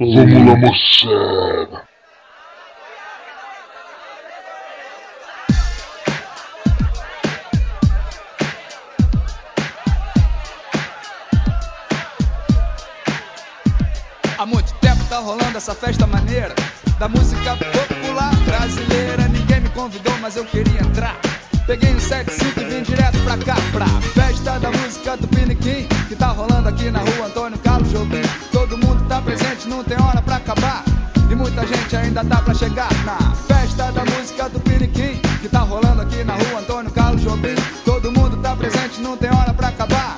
Vamos lá, moçada. Há muito tempo tá rolando essa festa maneira da música popular brasileira. Ninguém me convidou, mas eu queria entrar. Peguei um 75 e vim direto pra cá, pra festa da música do Piniquim, que tá rolando aqui na rua Antônio Carlos Jobim. Tá presente, não tem hora pra acabar. E muita gente ainda tá pra chegar na festa da música do Piniquim, que tá rolando aqui na rua Antônio Carlos Jobim. Todo mundo tá presente, não tem hora pra acabar.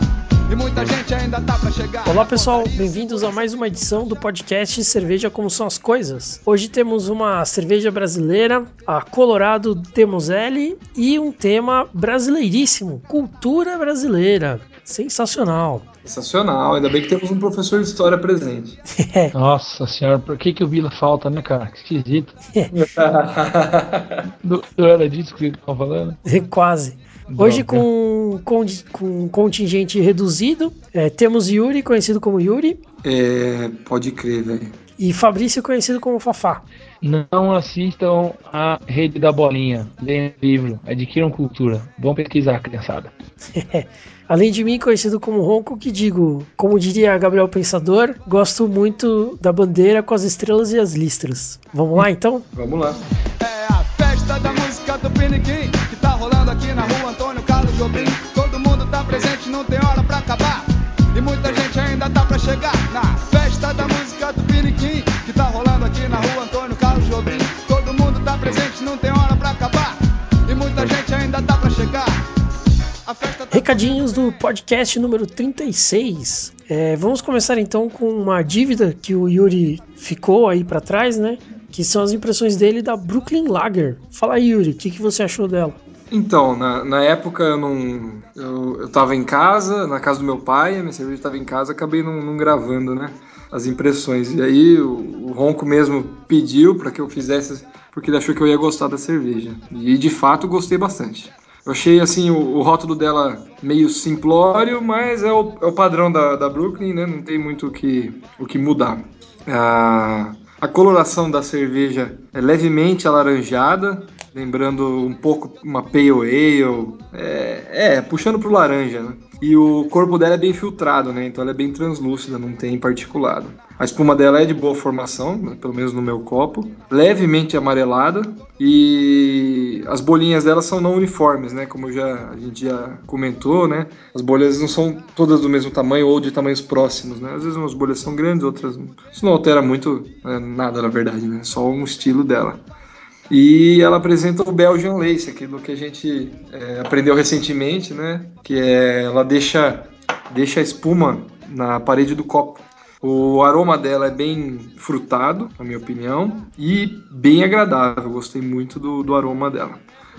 E muita gente ainda tá pra chegar. Olá pessoal, bem-vindos a mais uma edição do podcast Cerveja Como São as Coisas. Hoje temos uma cerveja brasileira, a Colorado Temos L, e um tema brasileiríssimo, cultura brasileira. Sensacional. Sensacional, ainda bem que temos um professor de história presente. Nossa senhora, por que, que o Vila falta, né, cara? Que esquisito. não, não era disso que vocês estavam falando? Quase. Hoje com, com, com contingente reduzido, é, temos Yuri, conhecido como Yuri, É, pode crer, velho. e Fabrício, conhecido como Fafá. Não assistam a Rede da Bolinha. Leiam o livro. Adquiram cultura. Vão pesquisar, criançada. Além de mim, conhecido como Ronco, que digo, como diria Gabriel Pensador, gosto muito da bandeira com as estrelas e as listras. Vamos lá então? Vamos lá. É a festa da música do Piniquim, que tá rolando aqui na rua Antônio Carlos Jobim. Todo mundo tá presente, não tem hora pra acabar. E muita gente ainda tá pra chegar na festa da música do Piniquim, que tá rolando aqui na rua Antônio Carlos Jobim. Todo mundo tá presente, não tem hora pra acabar. E muita gente ainda tá pra chegar. Recadinhos do podcast número 36. É, vamos começar então com uma dívida que o Yuri ficou aí pra trás, né? Que são as impressões dele da Brooklyn Lager. Fala aí, Yuri, o que, que você achou dela? Então, na, na época eu não. Eu, eu tava em casa, na casa do meu pai, a minha cerveja tava em casa, acabei não, não gravando, né? As impressões. E aí o, o Ronco mesmo pediu para que eu fizesse, porque ele achou que eu ia gostar da cerveja. E de fato gostei bastante. Eu achei assim o, o rótulo dela meio simplório, mas é o, é o padrão da, da Brooklyn, né? Não tem muito o que, o que mudar. Ah, a coloração da cerveja é levemente alaranjada, lembrando um pouco uma Pale Ale, é, é puxando pro laranja, né? E o corpo dela é bem filtrado, né? Então ela é bem translúcida, não tem particulado. A espuma dela é de boa formação, né? pelo menos no meu copo, levemente amarelada e as bolinhas dela são não uniformes, né? Como já, a gente já comentou, né? As bolhas não são todas do mesmo tamanho ou de tamanhos próximos, né? Às vezes umas bolhas são grandes, outras não. Isso não altera muito né? nada, na verdade, né? Só um estilo dela. E ela apresenta o Belgian Lace, aquilo que a gente é, aprendeu recentemente, né? Que é ela deixa, deixa a espuma na parede do copo. O aroma dela é bem frutado, na minha opinião, e bem agradável. Gostei muito do, do aroma dela.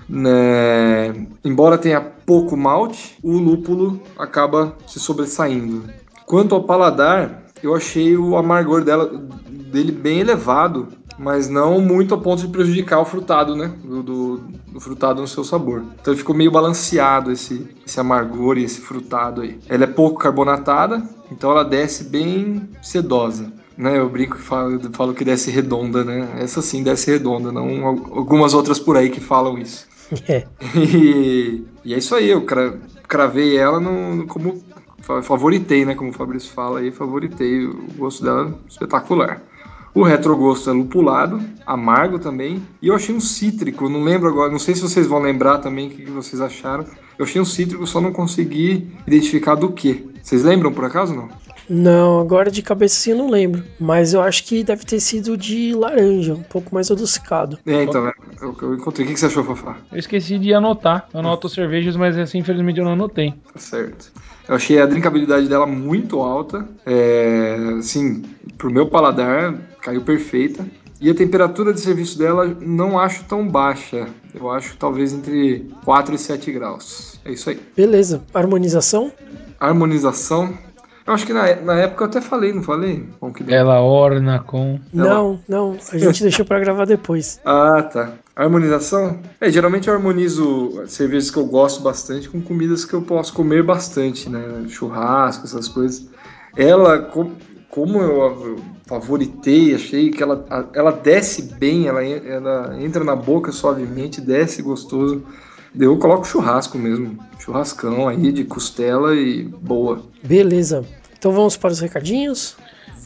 Né? Embora tenha pouco malte, o lúpulo acaba se sobressaindo. Quanto ao paladar, eu achei o amargor dela, dele bem elevado, mas não muito a ponto de prejudicar o frutado, né? Do, do, do, frutado no seu sabor. Então ficou meio balanceado esse, esse amargor e esse frutado aí. Ela é pouco carbonatada, então ela desce bem sedosa. Né, eu brinco que falo, falo que desce redonda, né? Essa sim desce redonda, não algumas outras por aí que falam isso. É. E, e é isso aí, eu cra, cravei ela no, como favoritei, né? Como o Fabrício fala aí, favoritei o gosto dela espetacular. O retrogosto é lupulado, amargo também. E eu achei um cítrico, não lembro agora, não sei se vocês vão lembrar também o que vocês acharam. Eu achei um cítrico, só não consegui identificar do que. Vocês lembram por acaso não? Não, agora de cabeça assim eu não lembro. Mas eu acho que deve ter sido de laranja, um pouco mais adocicado. É, então, é, eu, eu encontrei. O que você achou, Fafá? Eu esqueci de anotar. Eu anoto cervejas, mas assim, infelizmente eu não anotei. Tá certo. Eu achei a drinkabilidade dela muito alta. É, assim, pro meu paladar, caiu perfeita. E a temperatura de serviço dela não acho tão baixa. Eu acho talvez entre 4 e 7 graus. É isso aí. Beleza. Harmonização? Harmonização. Eu acho que na, na época eu até falei, não falei? Bom, que Ela orna com. Não, não. A gente deixou pra gravar depois. Ah, tá. Harmonização? É, geralmente eu harmonizo cervejas que eu gosto bastante com comidas que eu posso comer bastante, né? Churrasco, essas coisas. Ela, com, como eu, eu favoritei, achei que ela, ela desce bem, ela, ela entra na boca suavemente, desce gostoso. Eu coloco churrasco mesmo, churrascão aí de costela e boa. Beleza. Então vamos para os recadinhos.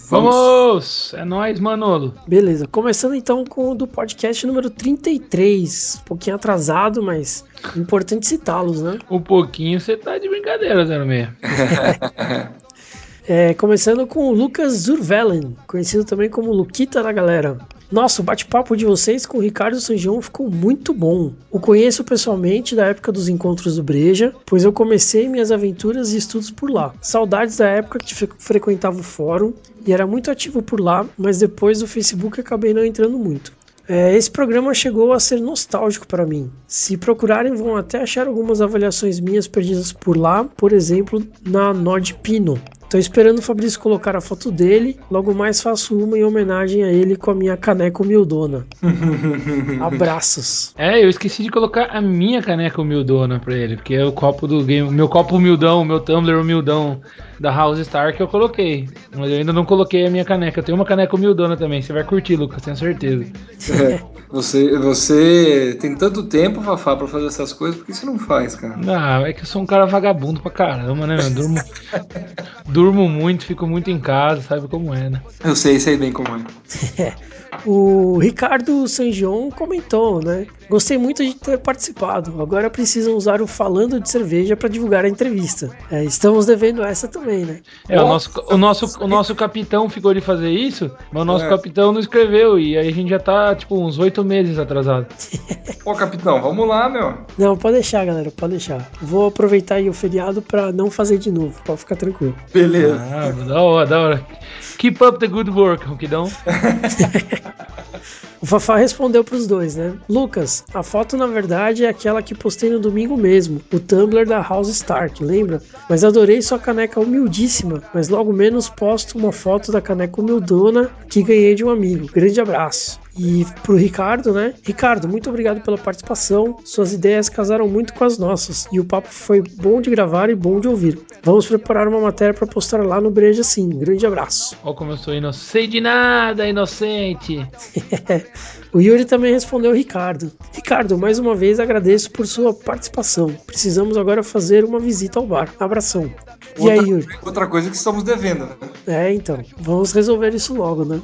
Vamos! É nóis, Manolo. Beleza, começando então com o do podcast número 33. Um pouquinho atrasado, mas importante citá-los, né? Um pouquinho você tá de brincadeira, 06. é, começando com o Lucas Zurvelen, conhecido também como Luquita da galera. Nossa, o bate-papo de vocês com o Ricardo Sanjão ficou muito bom. O conheço pessoalmente da época dos encontros do Breja, pois eu comecei minhas aventuras e estudos por lá. Saudades da época que frequentava o fórum e era muito ativo por lá, mas depois do Facebook acabei não entrando muito. É, esse programa chegou a ser nostálgico para mim. Se procurarem, vão até achar algumas avaliações minhas perdidas por lá, por exemplo, na Nordpino. Tô esperando o Fabrício colocar a foto dele. Logo mais faço uma em homenagem a ele com a minha caneca humildona. Abraços. É, eu esqueci de colocar a minha caneca humildona pra ele, porque é o copo do game, meu copo humildão, meu tumbler humildão da House Star que eu coloquei. Mas eu ainda não coloquei a minha caneca. Eu tenho uma caneca humildona também. Você vai curtir, Lucas, tenho certeza. É, você, você tem tanto tempo, Fafá, pra fazer essas coisas, por que você não faz, cara? Ah, é que eu sou um cara vagabundo pra caramba, né? Eu durmo, durmo muito, fico muito em casa, sabe como é, né? Eu sei, sei bem como é. O Ricardo Sangion comentou, né? Gostei muito de ter participado. Agora precisam usar o Falando de Cerveja para divulgar a entrevista. É, estamos devendo essa também, né? É, o nosso, o, nosso, o nosso capitão ficou de fazer isso, mas o nosso é. capitão não escreveu e aí a gente já tá, tipo, uns oito meses atrasado. Pô, capitão, vamos lá, meu. Não, pode deixar, galera, pode deixar. Vou aproveitar aí o feriado para não fazer de novo, pode ficar tranquilo. Beleza. Ah, da hora, da hora. Keep up the good work, Ronquidão. O Fafá respondeu para os dois, né? Lucas, a foto na verdade é aquela que postei no domingo mesmo, o Tumblr da House Stark, lembra? Mas adorei sua caneca humildíssima, mas logo menos posto uma foto da caneca humildona que ganhei de um amigo. Grande abraço. E pro Ricardo, né? Ricardo, muito obrigado pela participação. Suas ideias casaram muito com as nossas e o papo foi bom de gravar e bom de ouvir. Vamos preparar uma matéria para postar lá no Breja sim. Grande abraço. Olha como eu sou inocente. Sei de nada, inocente. o Yuri também respondeu Ricardo. Ricardo, mais uma vez agradeço por sua participação. Precisamos agora fazer uma visita ao bar. Abração. E outra, aí, Yuri? Outra coisa que estamos devendo, né? É, então. Vamos resolver isso logo, né?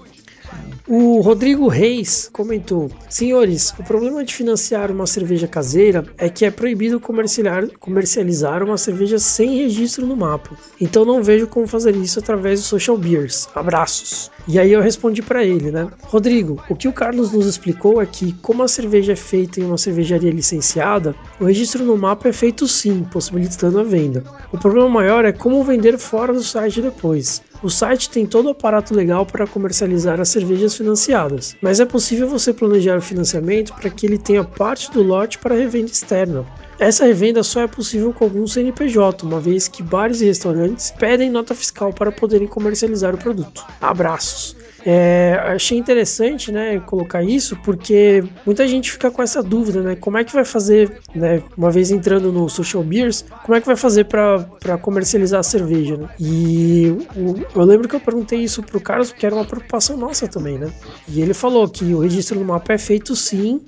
O Rodrigo Reis comentou: Senhores, o problema de financiar uma cerveja caseira é que é proibido comercializar, uma cerveja sem registro no mapa. Então não vejo como fazer isso através do Social Beers. Abraços. E aí eu respondi para ele, né? Rodrigo, o que o Carlos nos explicou é que, como a cerveja é feita em uma cervejaria licenciada, o registro no mapa é feito sim, possibilitando a venda. O problema maior é como vender fora do site depois. O site tem todo o aparato legal para comercializar as cervejas financiadas, mas é possível você planejar o financiamento para que ele tenha parte do lote para revenda externa. Essa revenda só é possível com algum CNPJ, uma vez que bares e restaurantes pedem nota fiscal para poderem comercializar o produto. Abraços! É, achei interessante, né, colocar isso, porque muita gente fica com essa dúvida, né, como é que vai fazer, né, uma vez entrando no Social Beers, como é que vai fazer para comercializar a cerveja, né? E o, eu lembro que eu perguntei isso pro Carlos, porque era uma preocupação nossa também, né? E ele falou que o registro no mapa é feito sim,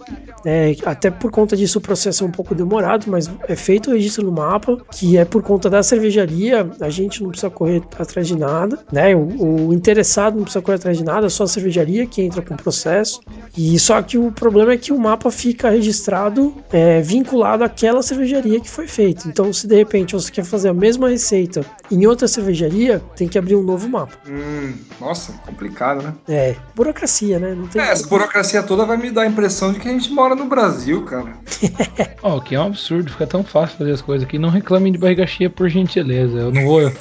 é, até por conta disso o processo é um pouco demorado, mas é feito o registro no mapa, que é por conta da cervejaria, a gente não precisa correr atrás de nada, né? O, o interessado não precisa correr atrás de nada, só a cervejaria que entra com o processo. E só que o problema é que o mapa fica registrado é, vinculado àquela cervejaria que foi feito. Então, se de repente você quer fazer a mesma receita em outra cervejaria, tem que abrir um novo mapa. Hum, nossa, complicado, né? É, burocracia, né? Não tem é, essa burocracia toda vai me dar a impressão de que a gente mora no Brasil, cara. Ó, oh, que é um absurdo, fica tão fácil fazer as coisas aqui. Não reclamem de barriga cheia, por gentileza. Eu não vou.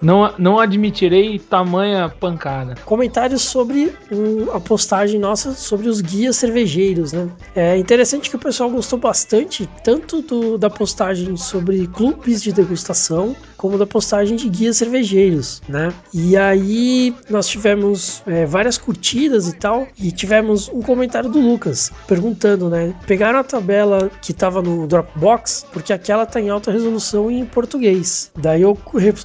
Não, não admitirei tamanha pancada. Comentários sobre a postagem nossa sobre os guias cervejeiros, né? É interessante que o pessoal gostou bastante, tanto do, da postagem sobre clubes de degustação, como da postagem de guias cervejeiros, né? E aí nós tivemos é, várias curtidas e tal, e tivemos um comentário do Lucas perguntando, né? Pegaram a tabela que estava no Dropbox, porque aquela tá em alta resolução em português. Daí eu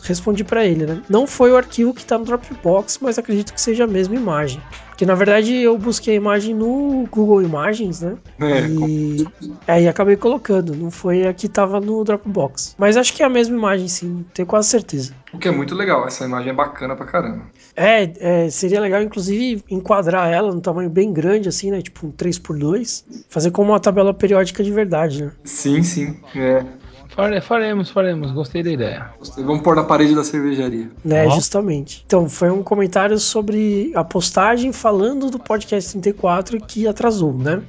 respondi mande pra ele, né? Não foi o arquivo que tá no Dropbox, mas acredito que seja a mesma imagem. Porque na verdade eu busquei a imagem no Google Imagens, né? É, e aí acabei colocando, não foi a que tava no Dropbox. Mas acho que é a mesma imagem, sim, tenho quase certeza. O que é muito legal, essa imagem é bacana pra caramba. É, é, seria legal, inclusive, enquadrar ela num tamanho bem grande, assim, né? Tipo um 3x2. Fazer como uma tabela periódica de verdade, né? Sim, sim. É. Fare- Faremos, faremos. Gostei da ideia. Gostei. Vamos pôr na parede da cervejaria. Né, justamente. Então, foi um comentário sobre a postagem falando do podcast 34 que atrasou, né?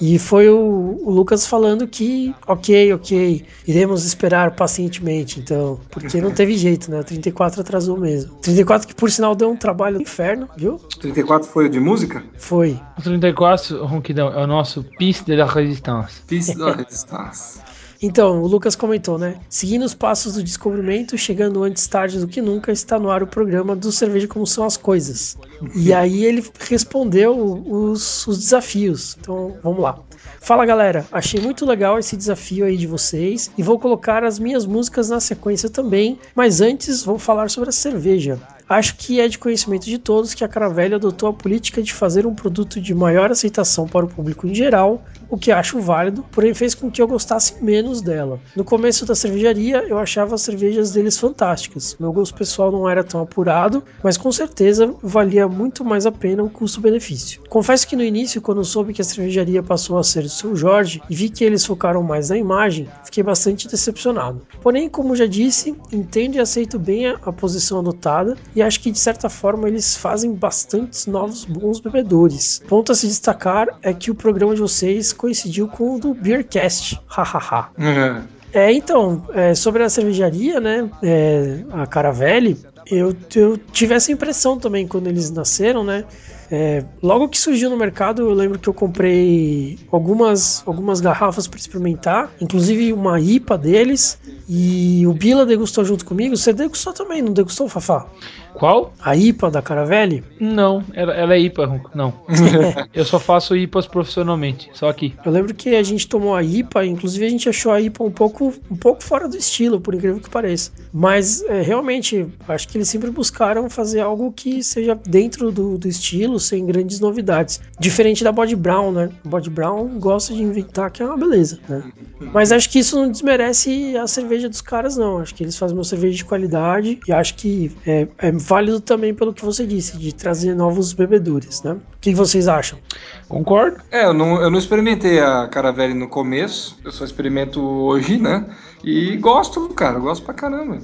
E foi o, o Lucas falando que, ok, ok, iremos esperar pacientemente, então, porque não teve jeito, né? O 34 atrasou mesmo. 34 que, por sinal, deu um trabalho do inferno, viu? 34 foi o de música? Foi. O 34, Ronquidão, é o nosso Piste de la Resistance. Fiz da Resistance. Então, o Lucas comentou, né? Seguindo os passos do descobrimento, chegando antes tarde do que nunca, está no ar o programa do Cerveja Como São as Coisas. E aí ele respondeu os, os desafios. Então, vamos lá. Fala galera, achei muito legal esse desafio aí de vocês e vou colocar as minhas músicas na sequência também, mas antes vou falar sobre a cerveja. Acho que é de conhecimento de todos que a Caravelli adotou a política de fazer um produto de maior aceitação para o público em geral, o que acho válido, porém fez com que eu gostasse menos dela. No começo da cervejaria, eu achava as cervejas deles fantásticas. Meu gosto pessoal não era tão apurado, mas com certeza valia muito mais a pena o custo-benefício. Confesso que no início, quando soube que a cervejaria passou a ser do seu Jorge e vi que eles focaram mais na imagem, fiquei bastante decepcionado. Porém, como já disse, entendo e aceito bem a posição adotada e acho que de certa forma eles fazem bastantes novos bons bebedores. Ponto a se destacar é que o programa de vocês coincidiu com o do Beercast. Hahaha. É. É, então, é, sobre a cervejaria, né, é, a Caravelli, eu, eu tive essa impressão também quando eles nasceram, né, é, logo que surgiu no mercado, eu lembro que eu comprei algumas, algumas garrafas para experimentar, inclusive uma IPA deles, e o Bila degustou junto comigo. Você degustou também, não degustou, Fafá? Qual? A IPA da Caravelli? Não, ela, ela é IPA. Não. Eu só faço IPAs profissionalmente, só aqui. Eu lembro que a gente tomou a IPA, inclusive a gente achou a IPA um pouco, um pouco fora do estilo, por incrível que pareça. Mas é, realmente, acho que eles sempre buscaram fazer algo que seja dentro do, do estilo, sem grandes novidades. Diferente da Body Brown, né? A Body Brown gosta de inventar que é uma beleza, né? Mas acho que isso não desmerece a cerveja dos caras, não. Acho que eles fazem uma cerveja de qualidade e acho que é, é válido também pelo que você disse, de trazer novos bebedores, né? O que vocês acham? Concordo. É, eu não, eu não experimentei a Caravelli no começo, eu só experimento hoje, né? E gosto, cara, gosto pra caramba.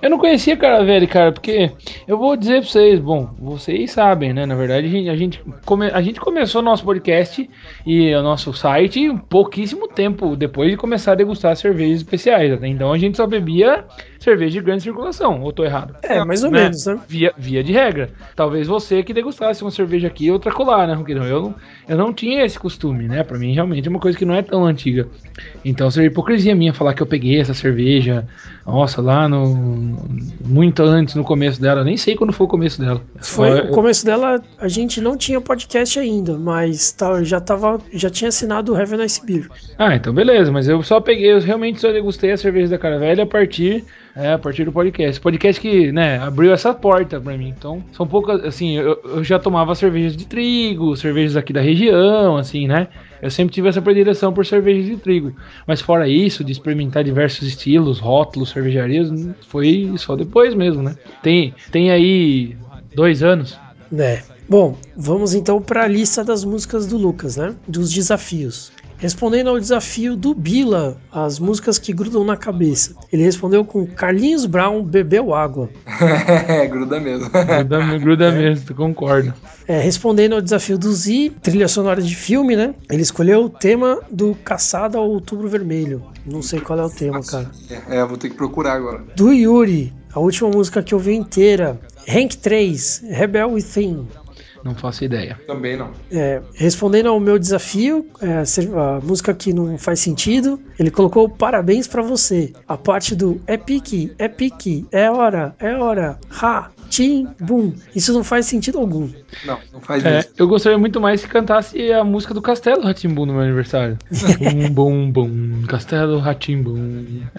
Eu não conhecia Caravelli, cara, porque eu vou dizer pra vocês, bom, vocês sabem, né? Na verdade, a gente, a gente, come, a gente começou o nosso podcast e o nosso site pouquíssimo tempo depois de começar a degustar cervejas especiais. Até então a gente só bebia cerveja de grande circulação, ou tô errado? É, mais ou Né? menos, né? Via, via de regra. Talvez você que degustasse uma cerveja aqui e outra colar, né, Ronquidão? Eu, não- eu não tinha esse costume, né? Pra mim, realmente é uma coisa que não é tão antiga. Então seria hipocrisia minha falar que eu peguei essa cerveja, nossa, lá no. Muito antes, no começo dela. Nem sei quando foi o começo dela. Foi Eu- o começo dela, a gente não tinha podcast ainda, mas tá- já tava, já tinha assinado o Heaven Ice Beer. Ah, então beleza, mas eu só peguei, eu realmente só degustei a cerveja da Caravelli a partir, é, a partir do podcast. Podcast que, né, abriu essa porta pra mim. Então, são poucas, assim, eu, eu já tomava cervejas de trigo, cervejas aqui da região, assim, né? Eu sempre tive essa predileção por cervejas de trigo. Mas fora isso, de experimentar diversos estilos, rótulos, cervejarias, foi só depois mesmo, né? Tem, tem aí dois anos. né? Bom, vamos então para a lista das músicas do Lucas, né? Dos desafios. Respondendo ao desafio do Bila, as músicas que grudam na cabeça. Ele respondeu com Carlinhos Brown bebeu água. É, gruda mesmo. Gruda, gruda mesmo, tu concorda. É, respondendo ao desafio do Z, trilha sonora de filme, né? Ele escolheu o tema do Caçada ao Outubro Vermelho. Não sei qual é o tema, cara. É, vou ter que procurar agora. Do Yuri, a última música que eu vi inteira. Rank 3, Rebel Within. Não faço ideia. Também não. É, respondendo ao meu desafio, é, a música que não faz sentido, ele colocou parabéns pra você. A parte do é pique, é pique, é hora, é hora, ha. Tim, Boom. Isso não faz sentido algum. Não, não faz É, isso. eu gostaria muito mais se cantasse a música do Castelo Ratimbu no meu aniversário. bum, bum, bum, Castelo Ratimbu.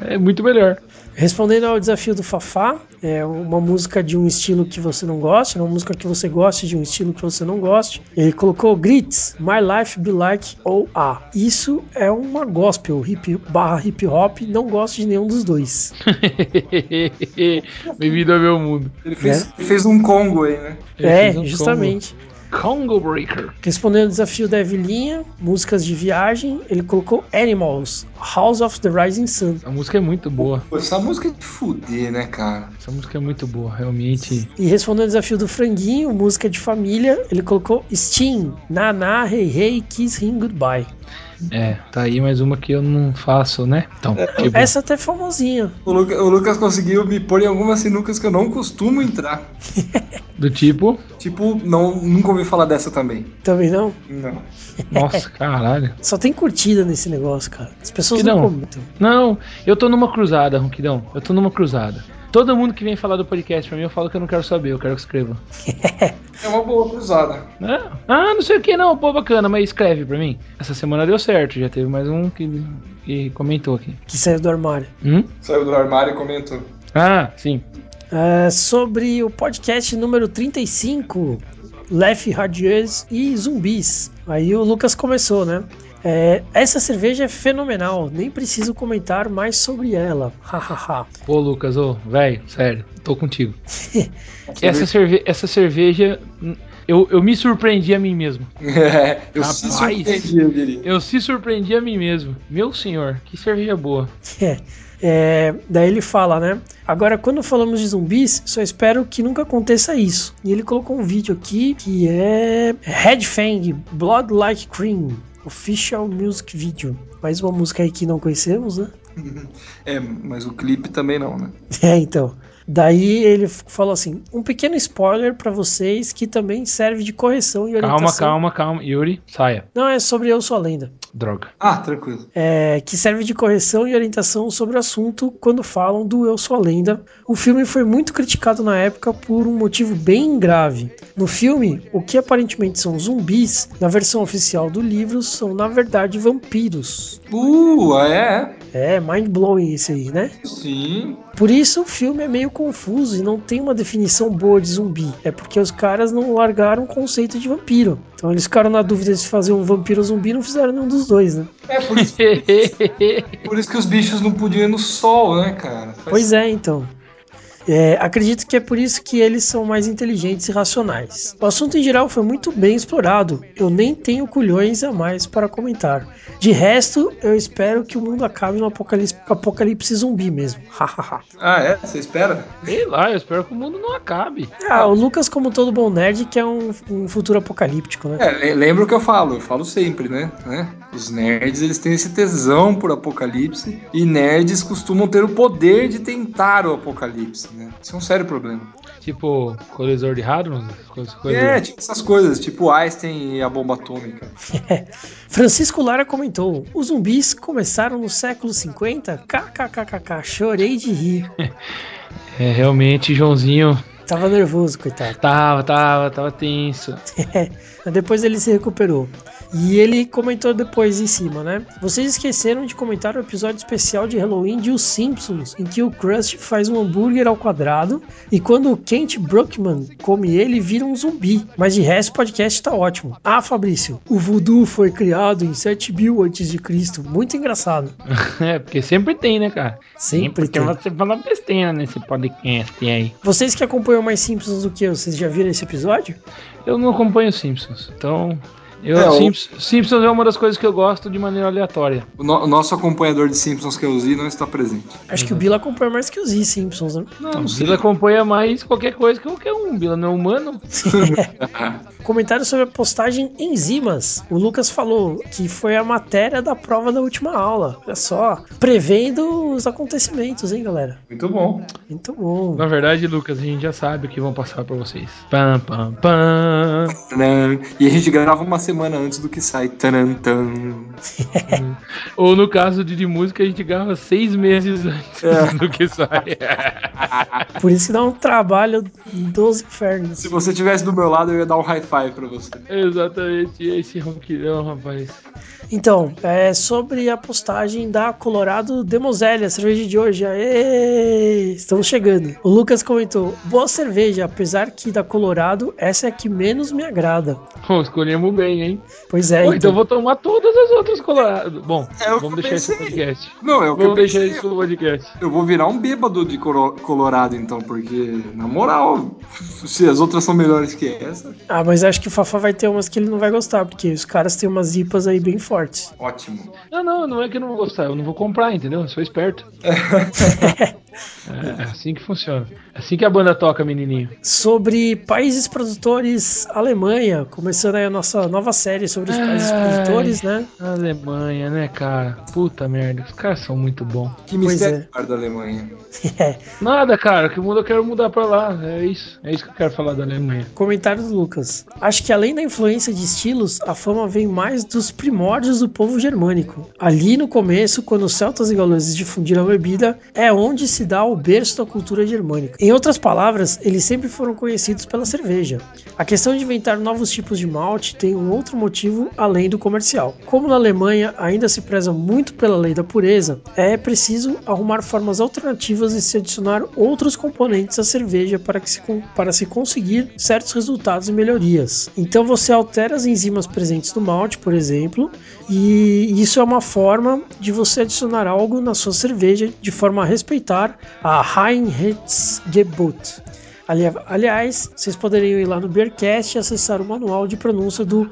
É muito melhor. Respondendo ao desafio do Fafá, é uma música de um estilo que você não gosta, uma música que você goste de um estilo que você não goste. Ele colocou Grits, My Life Be Like ou A. Isso é uma gospel, hip barra hip hop, não gosto de nenhum dos dois. Bem-vindo ao meu mundo. Ele fez, ele fez um Congo aí, né? Ele é, fez um justamente. Congo, Congo Breaker. Respondendo ao desafio da Evelinha, músicas de viagem, ele colocou Animals, House of the Rising Sun. A música é muito boa. Pô, essa música é de fuder, né, cara? Essa música é muito boa, realmente. E respondendo ao desafio do Franguinho, música de família, ele colocou Steam, Naná, Hey Hey, Kiss Him Goodbye. É, tá aí mais uma que eu não faço, né? Então, tipo, Essa até é famosinha. O, Luca- o Lucas conseguiu me pôr em algumas sinucas que eu não costumo entrar. do tipo. Tipo, não, nunca ouvi falar dessa também. Também não? Não. Nossa, caralho. Só tem curtida nesse negócio, cara. As pessoas não. comentam. Não, eu tô numa cruzada, Ronquidão. Eu tô numa cruzada. Todo mundo que vem falar do podcast pra mim, eu falo que eu não quero saber, eu quero que escreva. É uma boa cruzada. Ah, ah, não sei o que não, pô, bacana, mas escreve pra mim. Essa semana deu certo, já teve mais um que, que comentou aqui. Que saiu do armário. Hum? Saiu do armário e comentou. Ah, sim. É, sobre o podcast número 35, Lef Radieuse e Zumbis. Aí o Lucas começou, né? É, essa cerveja é fenomenal, nem preciso comentar mais sobre ela. Hahaha. Pô, Lucas, ô, velho, sério, tô contigo. essa, cerve essa cerveja, eu, eu me surpreendi a mim mesmo. É, eu se Rapaz. surpreendi, eu diria. Eu se surpreendi a mim mesmo. Meu senhor, que cerveja boa. É, é, daí ele fala, né? Agora, quando falamos de zumbis, só espero que nunca aconteça isso. E ele colocou um vídeo aqui que é Red Fang, Blood Like Cream, Official Music Video. Mais uma música aí que não conhecemos, né? É, mas o clipe também não, né? É, então. Daí ele falou assim: um pequeno spoiler pra vocês que também serve de correção e orientação. Calma, calma, calma. Yuri, saia. Não, é sobre Eu Sou a Lenda. Droga. Ah, tranquilo. é, que serve de correção e orientação sobre o assunto quando falam do Eu Sou a Lenda. O filme foi muito criticado na época por um motivo bem grave. No filme, o que aparentemente são zumbis, na versão oficial do livro, são na verdade vampiros. Uh, é? É, mind blowing isso aí, né? Sim. Por isso o filme é meio confuso e não tem uma definição boa de zumbi. É porque os caras não largaram o conceito de vampiro. Então eles ficaram na dúvida se fazer um vampiro ou zumbi e não fizeram nenhum dos dois, né? É por isso, por isso que os bichos não podiam ir no sol, né, cara? Faz- Pois é, então. É, acredito que é por isso que eles são mais inteligentes e racionais. O assunto em geral foi muito bem explorado. Eu nem tenho culhões a mais para comentar. De resto, eu espero que o mundo acabe no apocalipse, apocalipse zumbi mesmo. Ah, é? Você espera? Sei lá, eu espero que o mundo não acabe. ah, o Lucas, como todo bom nerd, quer um, um futuro apocalíptico, né? É, le- lembra o que eu falo, eu falo sempre, né? né? Os nerds, eles têm esse tesão por apocalipse e nerds costumam ter o poder de tentar o apocalipse, né? Isso é um sério problema. Tipo, colisor de hadrons, coisas, coisas. É, tipo essas coisas, tipo Einstein e a bomba atômica. Francisco Lara comentou: os zumbis começaram no século 50? KKKKK, chorei de rir. É, realmente, Joãozinho Tava nervoso, coitado. tava, tava, tava tenso. Mas depois ele se recuperou. E ele comentou depois em cima, né? Vocês esqueceram de comentar o episódio especial de Halloween de Os Simpsons, em que o Krusty faz um hambúrguer ao quadrado e quando o Kent Brookman come ele, vira um zumbi. Mas de resto, o podcast tá ótimo. Ah, Fabrício, o voodoo foi criado em 7000 a.C. Muito engraçado. É, porque sempre tem, né, cara? Sempre porque tem. você fala besteira nesse podcast aí. Vocês que acompanham mais Simpsons do que eu, vocês já viram esse episódio? Eu não acompanho Simpsons, então. Eu, É, o- Simps- Simpsons é uma das coisas que eu gosto de maneira aleatória. O, no- o nosso acompanhador de Simpsons que eu usei não está presente. Acho que o Bill acompanha mais que os Z Simpsons, né? Não, O Bila acompanha mais qualquer coisa que qualquer um. O Bila não é humano. Comentário sobre a postagem enzimas. O Lucas falou que foi a matéria da prova da última aula. Olha só, prevendo os acontecimentos, hein, galera? Muito bom. Muito bom. Na verdade, Lucas, a gente já sabe o que vão passar pra vocês. Pam, pam, pam. E a gente grava uma semana semana antes do que sai. Tanantan. Ou no caso de, de música, a gente grava seis meses antes É. do que sai. Por isso que dá um trabalho dos infernos. Se você tivesse do meu lado, eu ia dar um high five pra você. Exatamente, esse ronquidão, rapaz. Então, é sobre a postagem da Colorado Demoiselle, a cerveja de hoje. Aê! Estamos chegando. O Lucas comentou: boa cerveja, apesar que da Colorado, essa é a que menos me agrada. Bom, escolhemos bem, hein? Pois é, Pô, então então. eu vou tomar todas as outras coloradas. Bom, É o que vamos deixar isso no pensei. podcast. Não, é o que eu deixar isso no podcast. Eu vou virar um bêbado de Colorado, então, porque, na moral, se as outras são melhores que essa, Ah, mas acho que o Fafá vai ter umas que ele não vai gostar, porque os caras têm umas IPAs aí bem fortes. Ótimo. Não, não, não é que eu não vou gostar, eu não vou comprar, entendeu? Eu sou esperto. É assim que funciona. É assim que a banda toca, menininho. Sobre países produtores, Alemanha, começando aí a nossa nova série sobre os países Ai. produtores, né? Alemanha, né, cara? Puta merda, os caras são muito bons. Que mistério é. da Alemanha. É. Nada, cara, que mundo eu quero mudar pra lá. É isso. É isso que eu quero falar da Alemanha. Comentário do Lucas. Acho que além da influência de estilos, a fama vem mais dos primórdios do povo germânico. Ali no começo, quando os celtas e gauleses difundiram a bebida, é onde se dá o berço da cultura germânica. Em outras palavras, eles sempre foram conhecidos pela cerveja. A questão de inventar novos tipos de malte tem um outro motivo além do comercial. Como na Alemanha ainda se preza muito pela lei da pureza, é preciso arrumar formas alternativas de se adicionar outros componentes à cerveja para, que se, para se conseguir certos resultados e melhorias. Então você altera as enzimas presentes no malte, por exemplo, e isso é uma forma de você adicionar algo na sua cerveja de forma a respeitar a Reinheitsgebot. Ali- Aliás, vocês poderiam ir lá no Beercast e acessar o manual de pronúncia do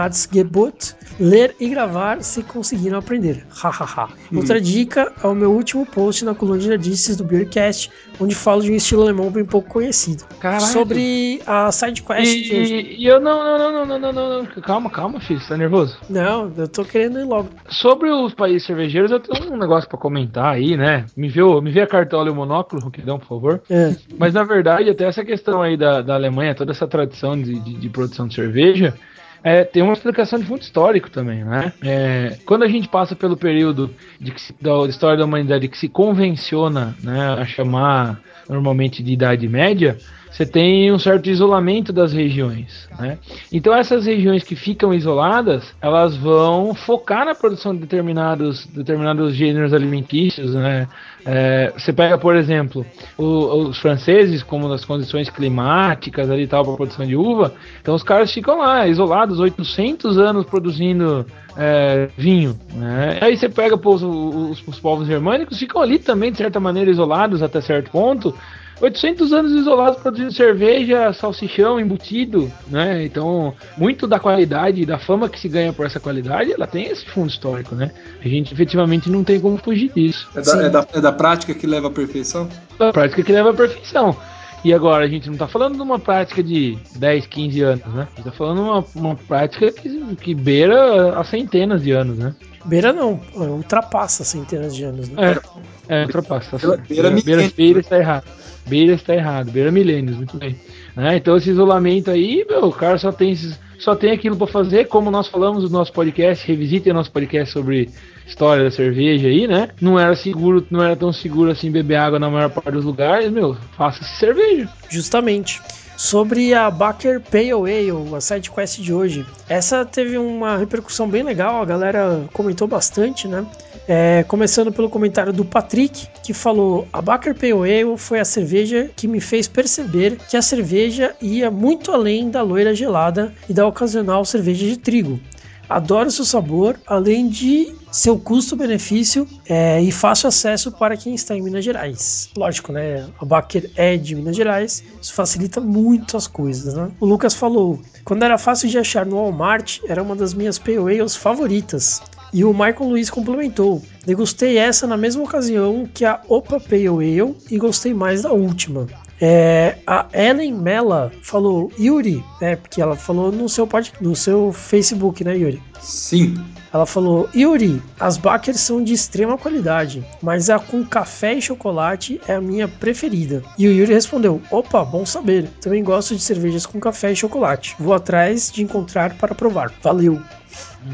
Reinheitsgebot, ler e gravar se conseguiram aprender. Hahaha. Outra dica é o meu último post na coluna de nerdices do Beercast, onde falo de um estilo alemão bem pouco conhecido. Sobre a sidequest de hoje. E, e eu não, não, não, não, não, não, calma, calma, filho, você tá nervoso? Não, eu tô querendo ir logo. Sobre os países cervejeiros, eu tenho um negócio pra comentar aí, né? Me vê, me vê a cartola e o monóculo, Ronquidão, por favor. É. Mas na verdade, até essa questão aí da, da Alemanha, toda essa tradição de, de- de produção de cerveja, é, tem uma explicação de fundo histórico também, né? É, quando a gente passa pelo período de que se- da história da humanidade que se convenciona né, a chamar normalmente de Idade Média, você tem um certo isolamento das regiões, né? Então essas regiões que ficam isoladas, elas vão focar na produção de determinados, determinados gêneros alimentícios, né? É, você pega, por exemplo, o- os franceses, como nas condições climáticas ali tal, para produção de uva, então os caras ficam lá, isolados, 800 anos produzindo é, vinho. Né? Aí você pega pô, os, os- os povos germânicos, ficam ali também, de certa maneira, isolados até certo ponto. 800 anos isolados produzindo cerveja, salsichão, embutido, né? Então, muito da qualidade e da fama que se ganha por essa qualidade, ela tem esse fundo histórico, né? A gente efetivamente não tem como fugir disso. É da, é da- é da prática que leva à perfeição? A prática que leva à perfeição. E agora, a gente não tá falando de uma prática de 10, 15 anos, né? A gente tá falando de uma, uma prática que, que beira a centenas de anos, né? Beira não, ultrapassa centenas de anos, né? É, é ultrapassa. Tá Beira- beira beira, beira, beira está errado. Beira está errado. Beira milênios, muito bem. Né? Então esse isolamento aí, meu, o cara só tem, só tem aquilo para fazer, como nós falamos no nosso podcast, revisitem nosso podcast sobre história da cerveja aí, né? Não era seguro, não era tão seguro assim beber água na maior parte dos lugares, meu, faça-se cerveja. Justamente. Sobre a Baker Pale Ale, a sidequest de hoje. Essa teve uma repercussão bem legal, a galera comentou bastante, né? É, começando pelo comentário do Patrick, que falou: A Baker Pale Ale foi a cerveja que me fez perceber que a cerveja ia muito além da loira gelada e da ocasional cerveja de trigo. Adoro seu sabor, além de seu custo-benefício é, e fácil acesso para quem está em Minas Gerais. Lógico, né? A Baker é de Minas Gerais, isso facilita muito as coisas, né? O Lucas falou: quando era fácil de achar no Walmart, era uma das minhas Ales favoritas. E o Michael Luiz complementou: degustei essa na mesma ocasião que a Opa Pale Ale e gostei mais da última. É, a Ellen Mella falou, Yuri, né? Porque ela falou no seu, pod, no seu Facebook, né, Yuri? Sim. Ela falou: Yuri, as Baker são de extrema qualidade, mas a com café e chocolate é a minha preferida. E o Yuri respondeu: Opa, bom saber. Também gosto de cervejas com café e chocolate. Vou atrás de encontrar para provar. Valeu.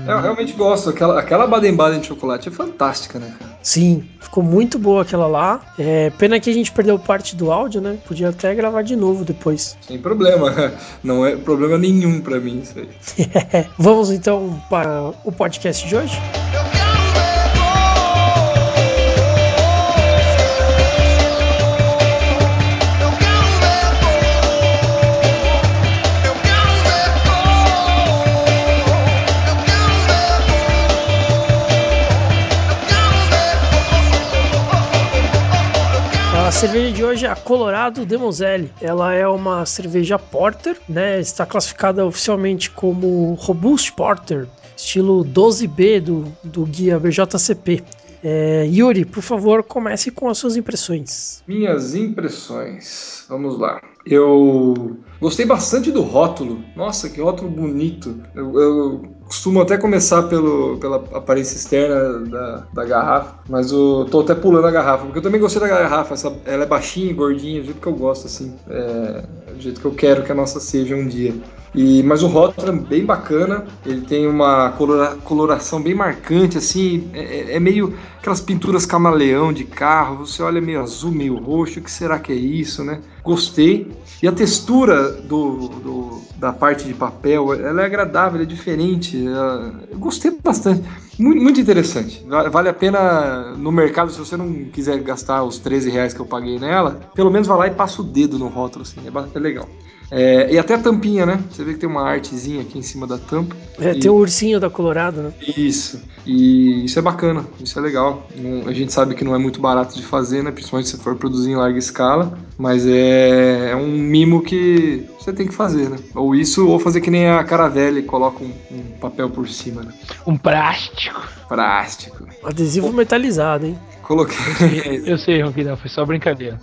Eu realmente gosto. Aquela, aquela Baden-Baden de chocolate é fantástica, né, cara? Sim, ficou muito boa aquela lá. É, pena que a gente perdeu parte do áudio, né? Podia até gravar de novo depois. Sem problema. Não é problema nenhum para mim isso aí. Vamos então para o podcast de hoje? Cerveja de hoje é a Colorado Demoselle. Ela é uma cerveja porter, né? Está classificada oficialmente como Robust Porter, estilo 12B do, do guia BJCP. É, Yuri, por favor, comece com as suas impressões. Minhas impressões. Vamos lá. Eu gostei bastante do rótulo. Nossa, que rótulo bonito. Eu, eu costumo até começar pelo, pela aparência externa da, da garrafa, mas eu tô até pulando a garrafa, porque eu também gostei da garrafa. Essa, ela é baixinha gordinha, do jeito que eu gosto, assim. É, do jeito que eu quero que a nossa seja um dia. E, mas o rótulo é bem bacana, ele tem uma colora, coloração bem marcante, assim, é, é, meio aquelas pinturas camaleão de carro, você olha meio azul, meio roxo, o que será que é isso, né? Gostei. E a textura do, do da parte de papel, ela é agradável, é diferente, eu gostei bastante. Muito, muito interessante. Vale a pena no mercado, se você não quiser gastar os 13 reais que eu paguei nela, pelo menos vai lá e passa o dedo no rótulo, assim, é, é legal. É, e até a tampinha, né? Você vê que tem uma artezinha aqui em cima da tampa. É, e... tem o ursinho da Colorado, né? Isso. E isso é bacana, isso é legal. A gente sabe que não é muito barato de fazer, né? Principalmente se for produzir em larga escala. Mas é, é um mimo que você tem que fazer, né? Ou isso, ou fazer que nem a Caravelle e coloca um, um, papel por cima, né? Um plástico. Plástico. Adesivo metalizado, hein? Coloquei. Eu sei, Ronquidão, foi só brincadeira.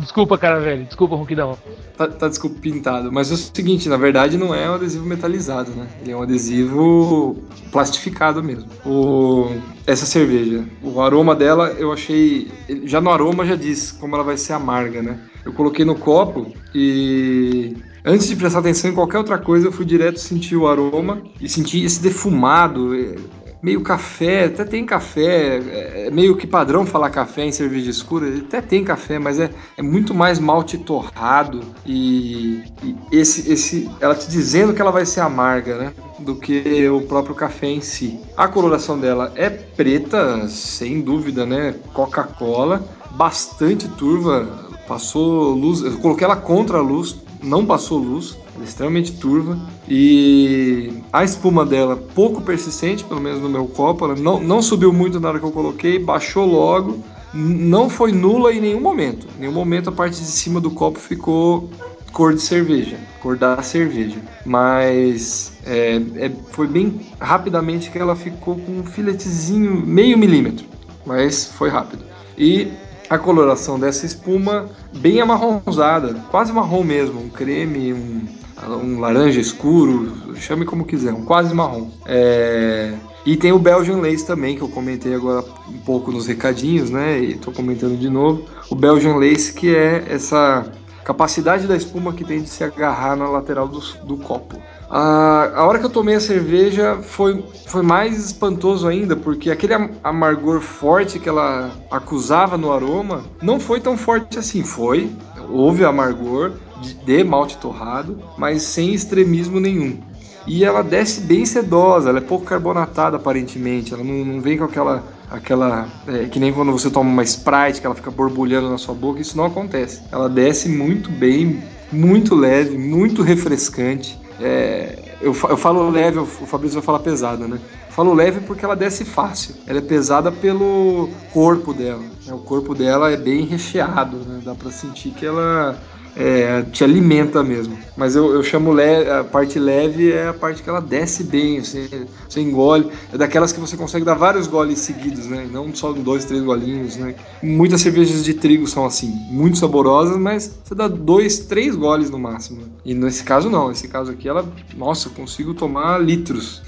desculpa, cara velho. Desculpa, Ronquidão. Tá, tá, desculpa, pintado. Mas é o seguinte, na verdade não é um adesivo metalizado, né? Ele é um adesivo plastificado mesmo. O, essa cerveja, o aroma dela eu achei. Já no aroma já diz como ela vai ser amarga, né? Eu coloquei no copo e Antes de prestar atenção em qualquer outra coisa, eu fui direto sentir o aroma e senti esse defumado, meio café, até tem café, é meio que padrão falar café em cerveja escura, até tem café, mas é, é muito mais malte torrado e, e, esse, esse, ela te dizendo que ela vai ser amarga, né, do que o próprio café em si. A coloração dela é preta, sem dúvida, né, Coca-Cola, bastante turva, passou luz, eu coloquei ela contra a luz, não passou luz, ela é extremamente turva e a espuma dela pouco persistente, pelo menos no meu copo, ela não, não subiu muito na hora que eu coloquei, baixou logo, não foi nula em nenhum momento. Em nenhum momento a parte de cima do copo ficou cor de cerveja, cor da cerveja. Mas é, é, foi bem rapidamente que ela ficou com um filetezinho meio milímetro, mas foi rápido. E a coloração dessa espuma bem amarronzada, quase marrom mesmo, um creme, um, um laranja escuro, chame como quiser, um quase marrom. É... E tem o Belgian Lace também, que eu comentei agora um pouco nos recadinhos, né? E tô comentando de novo. O Belgian Lace, que é essa capacidade da espuma que tem de se agarrar na lateral do, do copo. A, a hora que eu tomei a cerveja foi, foi mais espantoso ainda, porque aquele amargor forte que ela acusava no aroma não foi tão forte assim. Foi, houve amargor de, de malte torrado, mas sem extremismo nenhum. E ela desce bem sedosa, ela é pouco carbonatada aparentemente, ela não, não vem com aquela. aquela é, que nem quando você toma uma Sprite que ela fica borbulhando na sua boca, isso não acontece. Ela desce muito bem, muito leve, muito refrescante. É, eu, eu falo leve, o Fabrício vai falar pesada, né? Eu falo leve porque ela desce fácil. Ela é pesada pelo corpo dela. Né? O corpo dela é bem recheado, né? Dá pra sentir que ela é, te alimenta mesmo. Mas eu, eu chamo leve, a parte leve é a parte que ela desce bem, você, você engole. É daquelas que você consegue dar vários goles seguidos, né? Não só dois, três golinhos, né? Muitas cervejas de trigo são assim, muito saborosas, mas você dá dois, três goles no máximo. E nesse caso não, nesse caso aqui ela, nossa, eu consigo tomar litros.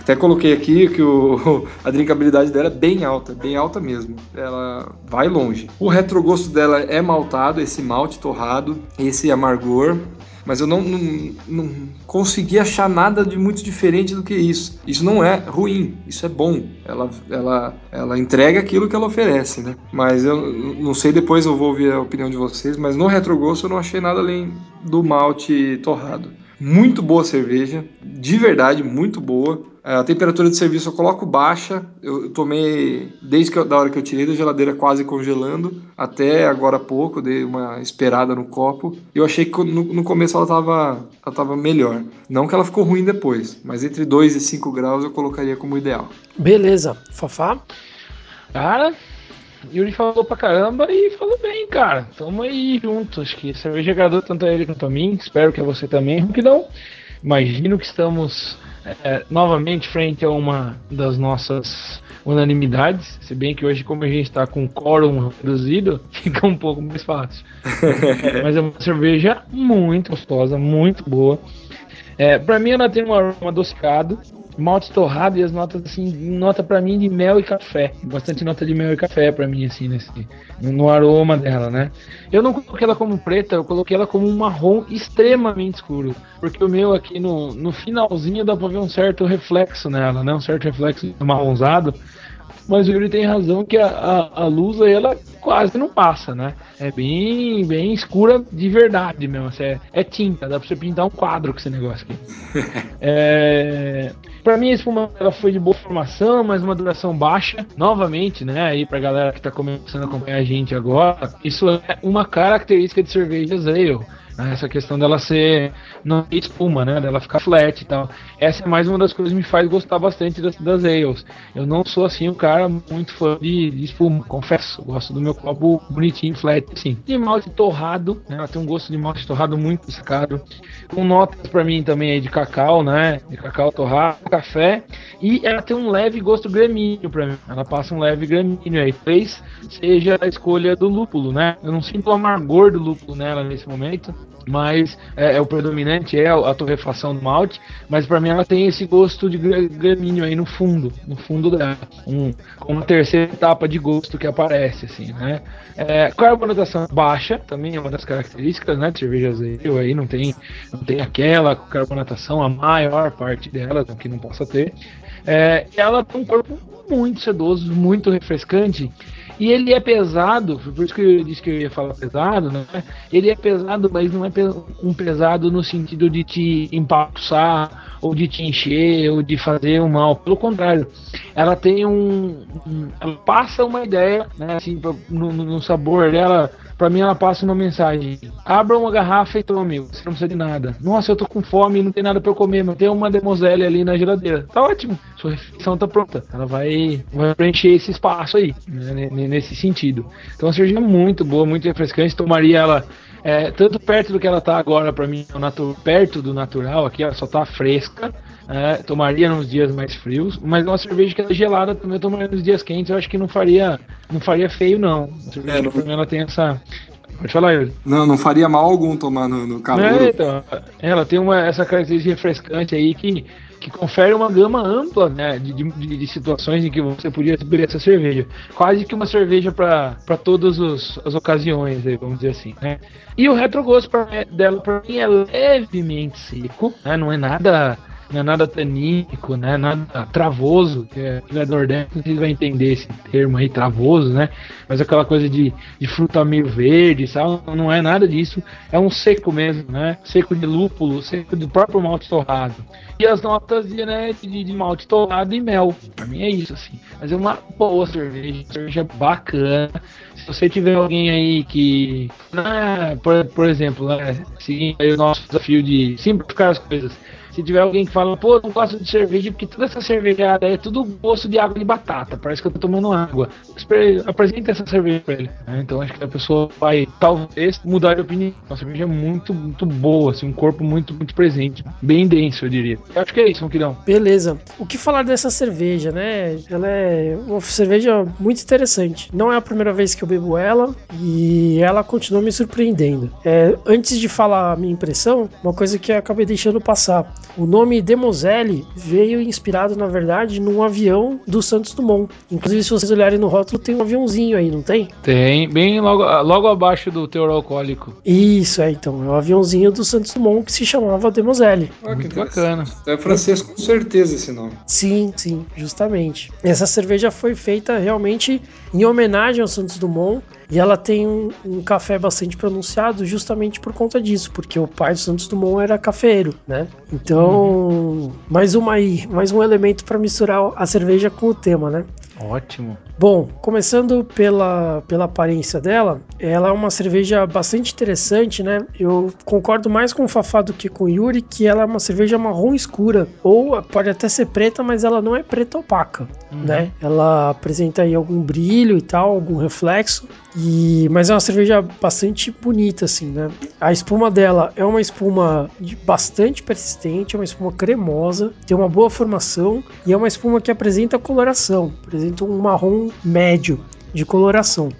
Até coloquei aqui que o, a drinkabilidade dela é bem alta, bem alta mesmo. Ela vai longe. O retrogosto dela é maltado, esse malte torrado, esse amargor. Mas eu não, não, não consegui achar nada de muito diferente do que isso. Isso não é ruim, isso é bom. Ela, ela, ela entrega aquilo que ela oferece, né? Mas eu não sei, depois eu vou ouvir a opinião de vocês, mas no retrogosto eu não achei nada além do malte torrado. Muito boa cerveja, de verdade, muito boa. A temperatura de serviço eu coloco baixa. Eu tomei desde que eu, da hora que eu tirei da geladeira quase congelando até agora há pouco, dei uma esperada no copo. Eu achei que no, no começo ela estava ela tava melhor. Não que ela ficou ruim depois, mas entre 2 e 5 graus eu colocaria como ideal. Beleza. Fafá? Cara, Yuri falou pra caramba e falou bem, cara. Tamo aí juntos. Acho que a cerveja agradou tanto a ele quanto a mim. Espero que a você também, não. Imagino que estamos é, novamente frente a uma das nossas unanimidades. Se bem que hoje, como a gente está com quórum reduzido, fica um pouco mais fácil. Mas é uma cerveja muito gostosa, muito boa. É, para mim, ela tem um aroma adocicado malte torrado e as notas assim, nota para mim de mel e café, bastante nota de mel e café para mim assim nesse no aroma dela, né? Eu não coloquei ela como preta, eu coloquei ela como um marrom extremamente escuro, porque o meu aqui no, no finalzinho dá para ver um certo reflexo nela, né? Um certo reflexo marronzado. Mas o Yuri tem razão que a, a, a luz aí, ela quase não passa, né? É bem, bem escura de verdade mesmo. É, é tinta, dá pra você pintar um quadro com esse negócio aqui. é, pra mim, a espuma ela foi de boa formação, mas uma duração baixa. Novamente, né? Aí pra galera que tá começando a acompanhar a gente agora, isso é uma característica de cervejas ale né? Essa questão dela ser não espuma, né? Dela ficar flat e tal. Essa é mais uma das coisas que me faz gostar bastante das, das ales. Eu não sou assim um cara muito fã de, de espuma, confesso. Gosto do meu copo bonitinho, flat, assim. De malte torrado, né? Ela tem um gosto de malte torrado muito destacado. Com notas para mim também aí de cacau, né? De cacau torrado, café. E ela tem um leve gosto gramíneo para mim. Ela passa um leve gramíneo aí. Talvez seja a escolha do lúpulo, né? Eu não sinto o amargor do lúpulo nela nesse momento mas é, é, o predominante é a torrefação do malte, mas para mim ela tem esse gosto de gramíneo aí no fundo, no fundo dela, um, uma terceira etapa de gosto que aparece assim, né? É, carbonatação baixa também é uma das características, né, de cervejas aí não tem não tem aquela carbonatação a maior parte dela que não possa ter. É, ela tem um corpo muito sedoso, muito refrescante e ele é pesado, por isso que eu disse que eu ia falar pesado, né? Ele é pesado, mas não é um pesado no sentido de te empapuçar, ou de te encher, ou de fazer um mal. Pelo contrário, ela tem um. um ela passa uma ideia, né? Assim, no, no sabor dela Pra mim, ela passa uma mensagem: abra uma garrafa e tome, você não precisa de nada. Nossa, eu tô com fome e não tem nada eu comer, mas tem uma demoselle ali na geladeira. Tá ótimo, sua refeição tá pronta. Ela vai, vai preencher esse espaço aí, né, nesse sentido. Então, a cerveja é muito boa, muito refrescante. Tomaria ela é, tanto perto do que ela tá agora, para mim, perto do natural, aqui ela só tá fresca. É, tomaria nos dias mais frios, mas uma cerveja que é gelada também eu tomaria nos dias quentes, eu acho que não faria, não faria feio não. A cerveja é, mim ela tem essa Pode falar, Yuri. Não, não faria mal algum tomar no, no calor. É, então, ela tem uma, essa característica refrescante aí que, que confere uma gama ampla né, de, de, de situações em que você podia beber essa cerveja. Quase que uma cerveja para todas as ocasiões, vamos dizer assim. Né? E o retrogosto dela, para mim, é levemente seco, né, não é nada não é nada tanínico, né? Nada travoso, que é, é nordeste, você vai entender esse termo aí, travoso, né? Mas aquela coisa de, de fruta meio verde, sabe? Não é nada disso. É um seco mesmo, né? Seco de lúpulo, seco do próprio malte torrado. E as notas de, né, de, de malte torrado e mel. Pra mim é isso, assim. Mas é uma boa cerveja, cerveja bacana. Se você tiver alguém aí que, né, por, por exemplo, né, seguindo aí o nosso desafio de simplificar as coisas, Se tiver alguém que fala, pô, não gosto de cerveja porque toda essa cervejada é tudo gosto de água de batata, parece que eu tô tomando água. Apresenta essa cerveja pra ele. Né? Então acho que a pessoa vai talvez mudar de opinião. Uma cerveja muito, muito boa, assim, um corpo muito, muito presente. Bem denso, eu diria. Eu acho que é isso, Ronquidão. Beleza. O que falar dessa cerveja, né? Ela é uma cerveja muito interessante. Não é a primeira vez que eu bebo ela e ela continua me surpreendendo. É, antes de falar a minha impressão, uma coisa que eu acabei deixando passar. O nome Demoselle veio inspirado, na verdade, num avião do Santos Dumont. Inclusive, se vocês olharem no rótulo, tem um aviãozinho aí, não tem? Tem, bem logo, logo abaixo do teor alcoólico. Isso, é, então. É o aviãozinho do Santos Dumont que se chamava Demoselle. Ah, que Muito bacana. É francês com certeza esse nome. Sim, sim, justamente. Essa cerveja foi feita realmente em homenagem ao Santos Dumont e ela tem um, um, café bastante pronunciado justamente por conta disso, porque o pai do Santos Dumont era cafeiro, né? Então, uhum. mais uma aí, mais um elemento para misturar a cerveja com o tema, né? Ótimo. Bom, começando pela, pela aparência dela, ela é uma cerveja bastante interessante, né? Eu concordo mais com o Fafá do que com o Yuri, que ela é uma cerveja marrom escura, ou pode até ser preta, mas ela não é preta opaca, uhum. né? Ela apresenta aí algum brilho e tal, algum reflexo, e mas é uma cerveja bastante bonita, assim, né? A espuma dela é uma espuma bastante persistente, é uma espuma cremosa, tem uma boa formação e é uma espuma que apresenta coloração, apresenta um marrom médio de coloração.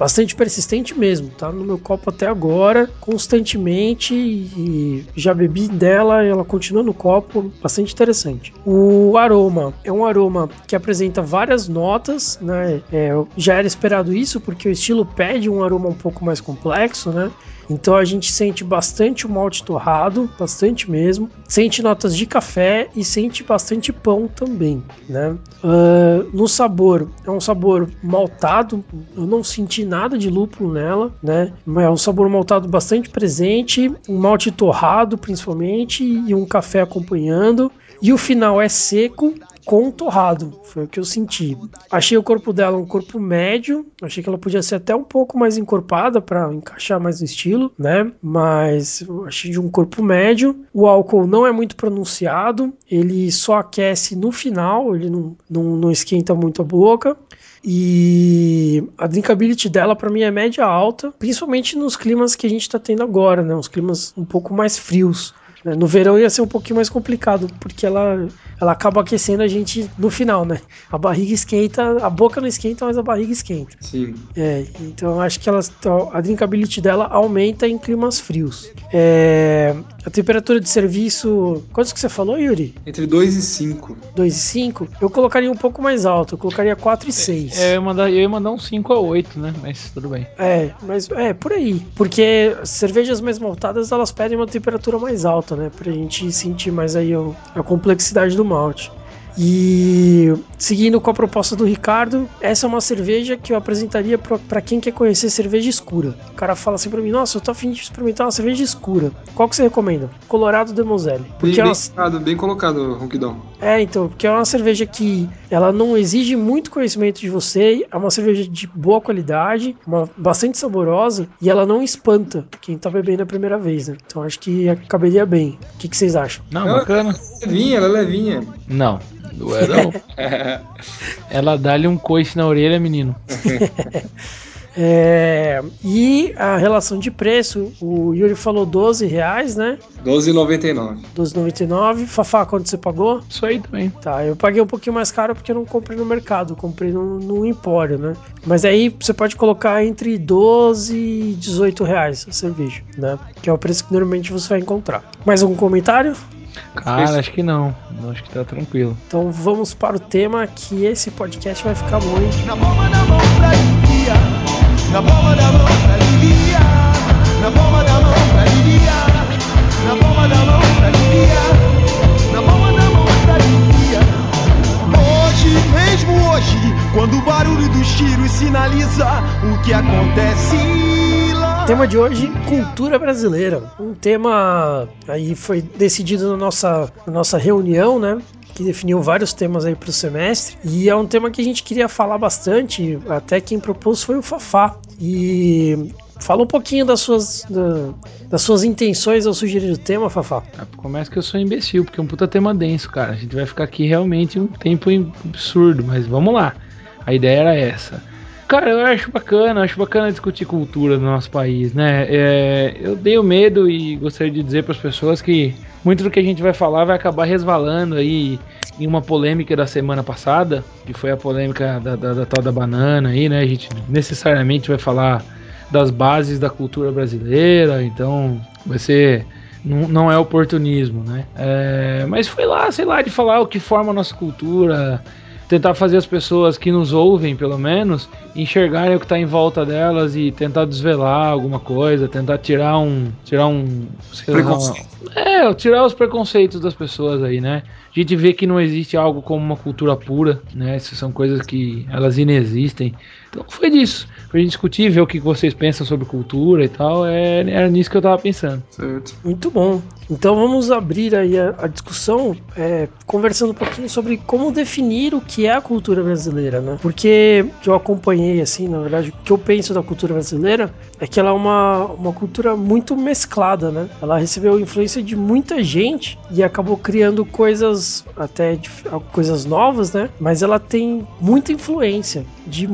Bastante persistente mesmo, tá no meu copo até agora, constantemente e já bebi dela, ela continua no copo, bastante interessante. O aroma é um aroma que apresenta várias notas, né? É, já era esperado isso porque o estilo pede um aroma um pouco mais complexo, né? Então a gente sente bastante o malte torrado, bastante mesmo. Sente notas de café e sente bastante pão também, né? Uh, no sabor, é um sabor maltado. Eu não senti nada de lúpulo nela, né? É um sabor maltado bastante presente, um malte torrado principalmente e um café acompanhando. E o final é seco com torrado, foi o que eu senti. Achei o corpo dela um corpo médio, achei que ela podia ser até um pouco mais encorpada para encaixar mais no estilo, né? Mas achei de um corpo médio. O álcool não é muito pronunciado, ele só aquece no final, ele não, não, não esquenta muito a boca. E a drinkability dela para mim é média alta, principalmente nos climas que a gente está tendo agora, né? Uns climas um pouco mais frios. Né? No verão ia ser um pouquinho mais complicado, porque ela, ela acaba aquecendo a gente no final, né? A barriga esquenta, a boca não esquenta, mas a barriga esquenta. Sim. É, então acho que ela, a drinkability dela aumenta em climas frios. É, a temperatura de serviço. Quantos que você falou, Yuri? Entre 2 e 5. 2 e 5? Eu colocaria um pouco mais alto, eu colocaria 4 e 6. É, eu ia, mandar, eu ia mandar um 5 a 8, né? Mas tudo bem. É, mas é por aí. Porque cervejas mais maltadas elas pedem uma temperatura mais alta, né? Pra gente sentir mais aí a, a complexidade do malte. E seguindo com a proposta do Ricardo, essa é uma cerveja que eu apresentaria para quem quer conhecer cerveja escura. O cara fala assim para mim: Nossa, eu tô afim de experimentar uma cerveja escura. Qual que você recomenda? Colorado de Moselle. Porque bem, colocado, bem colocado, Ronquidão. É, então, porque é uma cerveja que ela não exige muito conhecimento de você, é uma cerveja de boa qualidade, uma, bastante saborosa e ela não espanta quem tá bebendo a primeira vez, né? Então acho que caberia bem. O que, que vocês acham? Não, ela bacana. É levinha, ela é levinha. Não. Não é não. Ela dá-lhe um coice na orelha, menino. É, e a relação de preço, o Yuri falou 12 reais, né? 12,99. 12,99. Fafá, quanto você pagou? Isso aí também. Tá, eu paguei um pouquinho mais caro porque eu não comprei no mercado, comprei no, no empório, né? Mas aí você pode colocar entre 12 e 18 reais a cerveja, né? Que é o preço que normalmente você vai encontrar. Mais algum comentário? Cara, acho que não. Acho que tá tranquilo. Então vamos para o tema que esse podcast vai ficar muito. Na palma da mão pra na palma da mão pra aliviar, na palma da mão pra aliviar, na palma da mão pra aliviar, na palma da mão pra aliviar. Hoje, mesmo hoje, quando o barulho dos tiros sinaliza o que acontece tema de hoje, cultura brasileira. Um tema aí foi decidido na nossa, na nossa reunião, né? Que definiu vários temas aí para o semestre e é um tema que a gente queria falar bastante. Até quem propôs foi o Fafá e Fala um pouquinho das suas, da, das suas intenções ao sugerir o tema, Fafá. Ah, Começa que eu sou imbecil, porque é um puta tema denso, cara. A gente vai ficar aqui realmente um tempo absurdo, mas vamos lá. A ideia era essa. Cara, eu acho bacana, acho bacana discutir cultura no nosso país, né? É, eu tenho medo e gostaria de dizer para as pessoas que muito do que a gente vai falar vai acabar resvalando aí em uma polêmica da semana passada, que foi a polêmica da, da, da tal da banana aí, né? A gente necessariamente vai falar das bases da cultura brasileira, então vai ser. Não, não é oportunismo, né? É, mas foi lá, sei lá, de falar o que forma a nossa cultura, tentar fazer as pessoas que nos ouvem, pelo menos, enxergarem o que está em volta delas e tentar desvelar alguma coisa, tentar tirar um, tirar um, lá, Preconceito. é, tirar os preconceitos das pessoas aí, né? A gente vê que não existe algo como uma cultura pura, né? Essas são coisas que elas inexistem. Então foi disso. Pra gente discutir, ver o que vocês pensam sobre cultura e tal. É, era nisso que eu tava pensando. Certo. Muito bom. Então vamos abrir aí a, a discussão é, conversando um pouquinho sobre como definir o que é a cultura brasileira, né? Porque que eu acompanhei, assim, na verdade, o que eu penso da cultura brasileira é que ela é uma, uma cultura muito mesclada, né? Ela recebeu influência de muita gente e acabou criando coisas até coisas novas, né? Mas ela tem muita influência de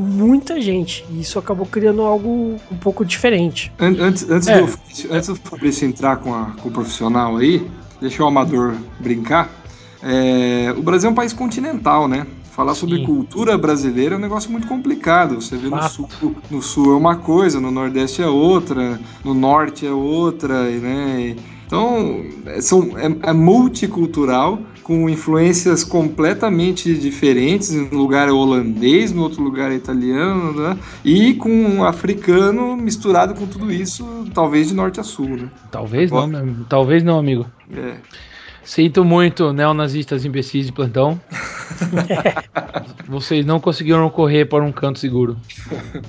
muita gente e isso acabou criando algo um pouco diferente. An- Antes, antes, É. do, antes do Fabrício entrar com, a- com o profissional aí, deixa o amador brincar. É, o Brasil é um país continental, né? Falar sobre Sim. cultura brasileira é um negócio muito complicado. Você vê no sul, no sul é uma coisa, no nordeste é outra, no norte é outra, e, né? Então é, são, é, é multicultural, com influências completamente diferentes. Em um lugar é holandês, no outro lugar é italiano, né? E com um africano misturado com tudo isso, talvez de norte a sul, né? Talvez não, meu amigo. Talvez não, amigo. É. Sinto muito, neonazistas imbecis de plantão. Vocês não conseguiram correr para um canto seguro.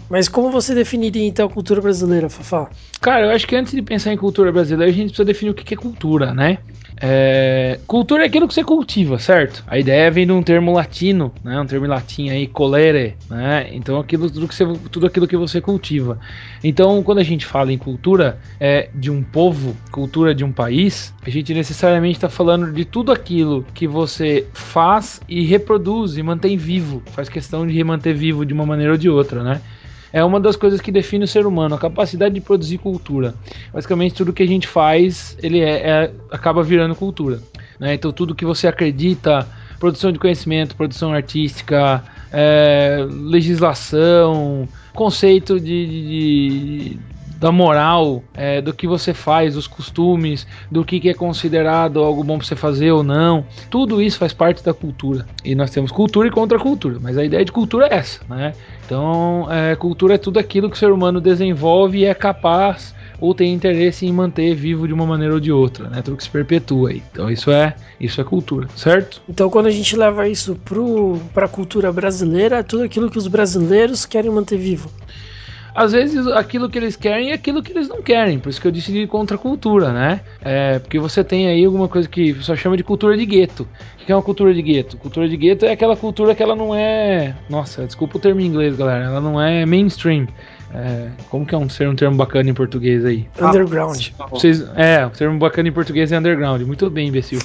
Mas como você definiria então a cultura brasileira, Fafá? Cara, eu acho que antes de pensar em cultura brasileira, a gente precisa definir o que que é cultura, né? É, cultura é aquilo que você cultiva, certo? A ideia vem de um termo latino, né? Um termo latim aí, colere, né? Então aquilo, tudo, que você, tudo aquilo que você cultiva. Então, quando a gente fala em cultura é, de um povo, cultura de um país, a gente necessariamente está falando de tudo aquilo que você faz e reproduz e mantém vivo. Faz questão de manter vivo de uma maneira ou de outra, né? É uma das coisas que define o ser humano, a capacidade de produzir cultura. Basicamente, tudo que a gente faz, ele é, é- acaba virando cultura. né? Então, tudo que você acredita, produção de conhecimento, produção artística, é, legislação, conceito de, de- de- da moral, é, do que você faz, dos costumes, do que, que é considerado algo bom para você fazer ou não. Tudo isso faz parte da cultura. E nós temos cultura e contracultura, mas a ideia de cultura é essa, né? Então, é, cultura é tudo aquilo que o ser humano desenvolve e é capaz ou tem interesse em manter vivo de uma maneira ou de outra, né? Tudo que se perpetua aí. Então, isso é, isso é cultura, certo? Então, quando a gente leva isso para a cultura brasileira, é tudo aquilo que os brasileiros querem manter vivo. Às vezes aquilo que eles querem é aquilo que eles não querem, por isso que eu disse de contracultura, né? É, porque você tem aí alguma coisa que só chama de cultura de gueto. O que é uma cultura de gueto? Cultura de gueto é aquela cultura que ela não é. Nossa, desculpa o termo em inglês, galera. Ela não é mainstream. É, como que é um, ser um termo bacana em português aí? Underground. Vocês, é, o termo bacana em português é underground. Muito bem, imbecil.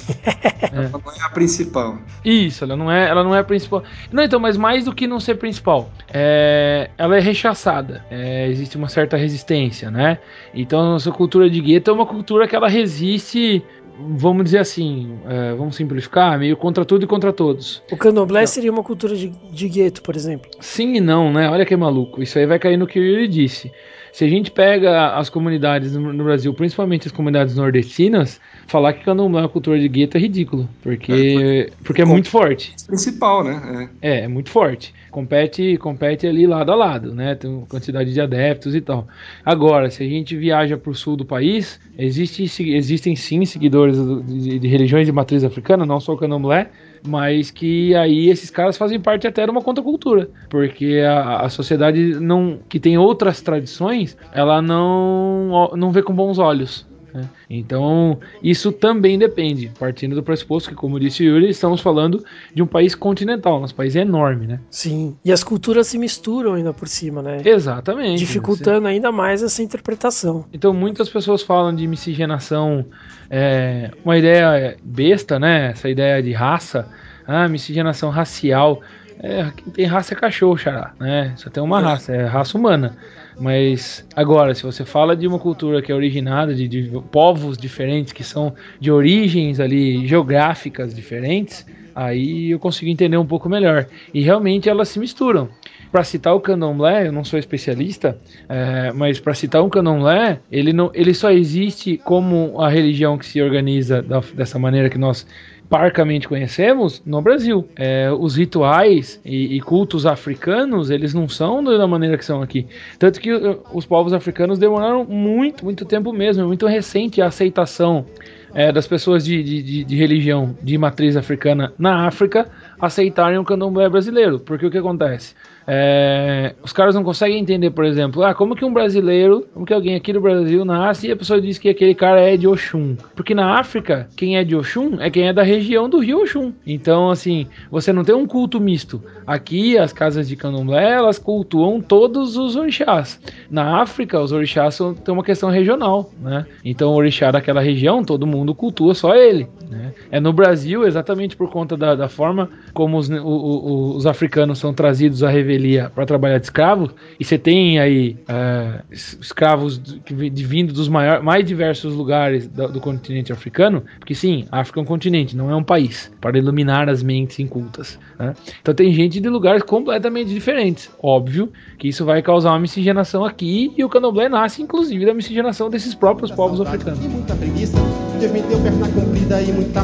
Ela não é a principal. Isso, ela não é, ela não é a principal. Não, então, mas mais do que não ser principal, é, ela é rechaçada. É, existe uma certa resistência, né? Então, a nossa cultura de gueto é uma cultura que ela resiste, vamos dizer assim, é, vamos simplificar, meio contra tudo e contra todos. O candomblé seria uma cultura de, de gueto, por exemplo. Sim e não, né? Olha que maluco. Isso aí vai cair no que o Yuri disse. Se a gente pega as comunidades no, Brasil, principalmente as comunidades nordestinas, falar que candomblé é uma cultura de gueto é ridículo. Porque, porque é muito forte. Principal, né? É, é muito forte. Compete, compete ali lado a lado, né? Tem uma quantidade de adeptos e tal. Agora, se a gente viaja para o sul do país, existe, existem sim seguidores do- de, de religiões de matriz africana, não só o candomblé, mas que aí esses caras fazem parte até de uma contracultura, porque a, a sociedade não que tem outras tradições, ela não não vê com bons olhos Né? Então, isso também depende, partindo do pressuposto que, como disse o Yuri, estamos falando de um país continental, nosso país é enorme, né? Sim. E as culturas se misturam ainda por cima, né? Exatamente. Dificultando ainda mais essa interpretação. Então, muitas pessoas falam de miscigenação, é, uma ideia besta, né? Essa ideia de raça, ah, miscigenação racial. É, tem raça é cachorro, xará, né? Só tem uma raça, é raça humana. Mas agora, se você fala de uma cultura que é originada de, de povos diferentes, que são de origens ali geográficas diferentes, aí eu consigo entender um pouco melhor. E realmente elas se misturam. Para citar o candomblé, eu não sou especialista, é, mas para citar um candomblé, ele, não, ele só existe como a religião que se organiza da, dessa maneira que nós parcamente conhecemos no Brasil. É, os rituais e, e, cultos africanos, eles não são da maneira que são aqui. Tanto que uh, os povos africanos demoraram muito, muito tempo mesmo, é muito recente a aceitação é, das pessoas de, de, de, religião de matriz africana na África aceitarem o candomblé brasileiro. Porque o que acontece? É, os caras não conseguem entender, por exemplo, ah, como que um brasileiro, como que alguém aqui do Brasil nasce e a pessoa diz que aquele cara é de Oxum. Porque na África, quem é de Oxum é quem é da região do rio Oxum. Então, assim, você não tem um culto misto. Aqui, as casas de candomblé, elas cultuam todos os orixás. Na África, os orixás são, têm uma questão regional, né? Então, o orixá daquela região, todo mundo cultua só ele. Né? É no Brasil, exatamente por conta da, da forma como os, o, o, os africanos são trazidos à revelia para trabalhar de escravos, e você tem aí uh, escravos de, de, vindo dos maior, mais diversos lugares do, do, continente africano, porque sim, a África é um continente, não é um país, para iluminar as mentes incultas. Né? Então tem gente de lugares completamente diferentes. Óbvio que isso vai causar uma miscigenação aqui, e o candomblé nasce inclusive da miscigenação desses próprios muita povos saudade, africanos. muita preguiça, Deus me deu perna comprida e muita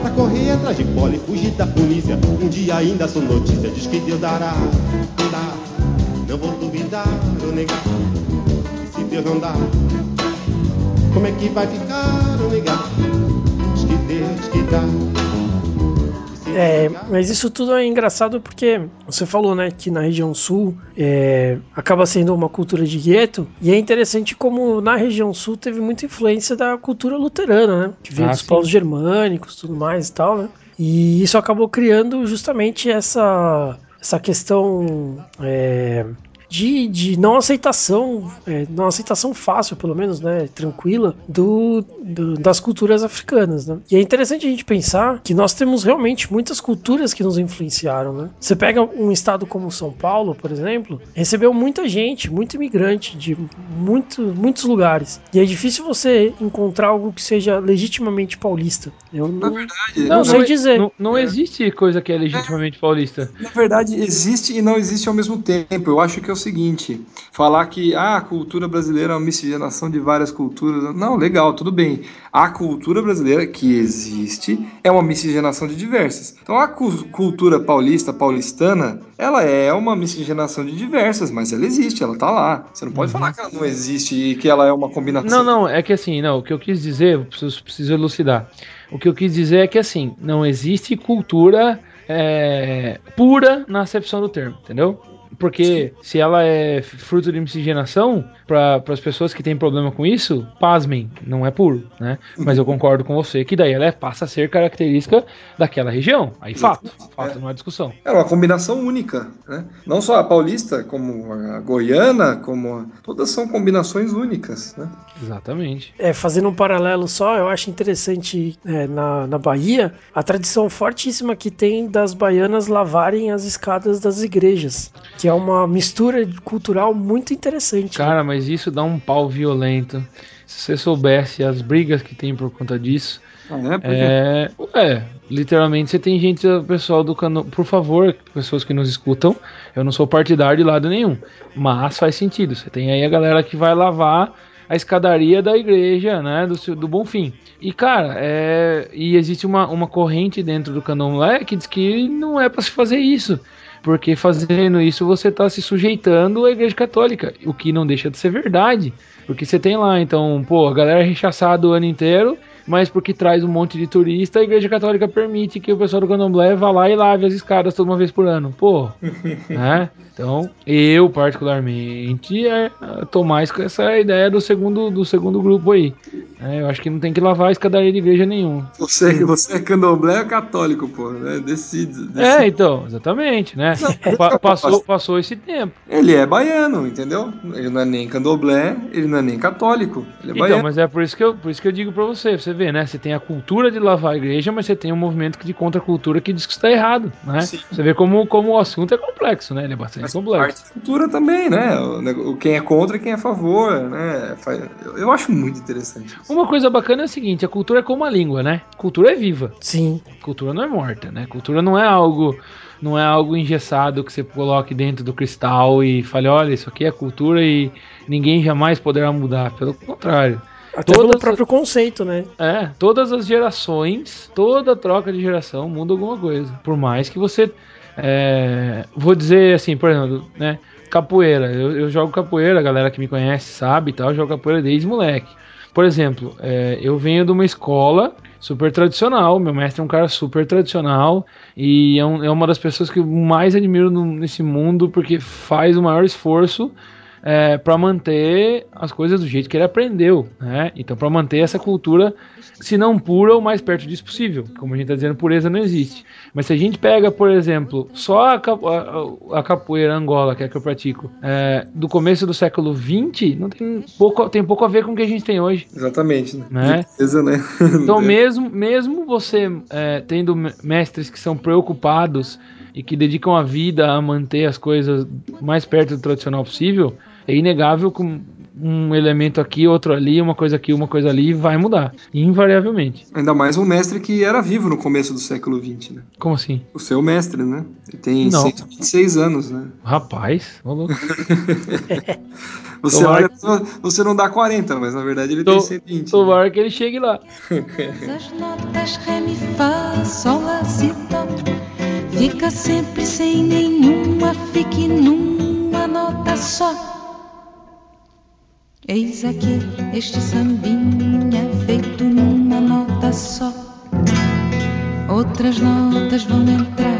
pra correr atrás de fugir da polícia. Um dia ainda sou notícia, diz que Deus dará, dá. Não vou duvidar ou negar. E se Deus não dá, como é que vai ficar ou negar? Diz que Deus que dá. É, mas isso tudo é engraçado porque você falou, né, que na região sul é, acaba sendo uma cultura de gueto, e é interessante como na região sul teve muita influência da cultura luterana, né, que veio ah, dos sim. povos germânicos, tudo mais e tal, né. E isso acabou criando justamente essa, essa questão é, de, de não aceitação, é, não aceitação fácil, pelo menos, né, tranquila, do, do, das culturas africanas, né? E é interessante a gente pensar que nós temos realmente muitas culturas que nos influenciaram, né? Você pega um estado como São Paulo, por exemplo, recebeu muita gente, muito imigrante de muito, muitos lugares. E é difícil você encontrar algo que seja legitimamente paulista. Eu não, verdade, não, não sei dizer. Não, não é. existe coisa que é legitimamente paulista. Na verdade, existe e não existe ao mesmo tempo. Eu acho que eu o seguinte: falar que ah, a cultura brasileira é uma miscigenação de várias culturas. Não, legal, tudo bem. A cultura brasileira que existe é uma miscigenação de diversas. Então a cu cultura paulista, paulistana, ela é uma miscigenação de diversas, mas ela existe, ela tá lá. Você não pode uhum. falar que ela não existe e que ela é uma combinação. Não, não, é que assim, não, o que eu quis dizer, preciso, preciso elucidar. O que eu quis dizer é que assim, não existe cultura é, pura na acepção do termo, entendeu? Porque se ela é fruto de miscigenação, para as pessoas que têm problema com isso, pasmem, não é puro, né? Mas eu concordo com você que daí ela é, passa a ser característica daquela região. Aí fato, fato, é. não há discussão. É uma combinação única, né? Não só a paulista, como a goiana, como a... todas são combinações únicas, né? Exatamente. É, fazendo um paralelo só, eu acho interessante é, na, na Bahia a tradição fortíssima que tem das baianas lavarem as escadas das igrejas, que é uma mistura cultural muito interessante. Né? Cara, né? mas mas isso dá um pau violento. Se você soubesse as brigas que tem por conta disso. Ah, é, é, é, literalmente você tem gente, pessoal do canal. Por favor, pessoas que nos escutam, eu não sou partidário de lado nenhum, mas faz sentido. Você tem aí a galera que vai lavar a escadaria da igreja, né, do, do Bonfim. E cara, é, e existe uma, uma corrente dentro do candomblé que diz que não é para se fazer isso. Porque fazendo isso você está se sujeitando à Igreja Católica, o que não deixa de ser verdade. Porque você tem lá, então, pô, a galera rechaçada o ano inteiro, mas porque traz um monte de turista, a Igreja Católica permite que o pessoal do Candomblé vá lá e lave as escadas toda uma vez por ano. Pô, né? Então, eu particularmente é, tô mais com essa ideia do segundo, do segundo grupo aí. É, eu acho que não tem que lavar a escadaria de igreja nenhuma. Você, você é candomblé ou católico, pô, né? Decide. decide. É, então, exatamente, né? Pa- passou, passou esse tempo. Ele é baiano, entendeu? Ele não é nem candomblé, ele não é nem católico. Ele é Então, baiano. mas é por isso que eu, por isso que eu digo pra você, você vê, né? Você tem a cultura de lavar a igreja, mas você tem um movimento de contracultura que diz que está errado, né? Sim. Você vê como, como o assunto é complexo, né? Ele é bastante Faz complexo. parte da cultura também, né? O, quem é contra e quem é a favor, né? Eu acho muito interessante. isso. Uma coisa bacana é a seguinte, a cultura é como a língua, né? Cultura é viva. Sim. Cultura não é morta, né? Cultura não é algo não é algo engessado que você coloque dentro do cristal e fale, olha, isso aqui é cultura e ninguém jamais poderá mudar. Pelo contrário. Até Todas- pelo próprio conceito, né? É, todas as gerações, toda troca de geração muda alguma coisa. Por mais que você. é, vou dizer assim, por exemplo, né? Capoeira. Eu, eu jogo capoeira, a galera que me conhece sabe e tal, eu jogo capoeira desde moleque. Por exemplo, é, eu venho de uma escola super tradicional, meu mestre é um cara super tradicional e é, um- é uma das pessoas que eu mais admiro no- nesse mundo porque faz o maior esforço é, para manter as coisas do jeito que ele aprendeu, né? Então, para manter essa cultura, se não pura, o mais perto disso possível. Como a gente está dizendo, pureza não existe. Mas se a gente pega, por exemplo, só a, capo- a- a capoeira Angola, que é a que eu pratico, é, do começo do século XX, não tem pouco, tem pouco a ver com o que a gente tem hoje. Exatamente, né? Né? Beleza, né? Então, mesmo, mesmo você é, tendo me- mestres que são preocupados e que dedicam a vida a manter as coisas mais perto do tradicional possível, é inegável que um- elemento aqui, outro ali, uma coisa aqui, uma coisa ali, vai mudar. Invariavelmente. Ainda mais um mestre que era vivo no começo do século XX, né? Como assim? O seu mestre, né? Ele tem Não. 126 anos, né? Rapaz, ô louco. Você olha, você não dá 40, mas na verdade ele Tô- tem 120. né? Tomara que ele chegue lá. Fica sempre sem nenhuma, fique numa nota só Eis aqui este sambinha feito numa nota só Outras notas vão entrar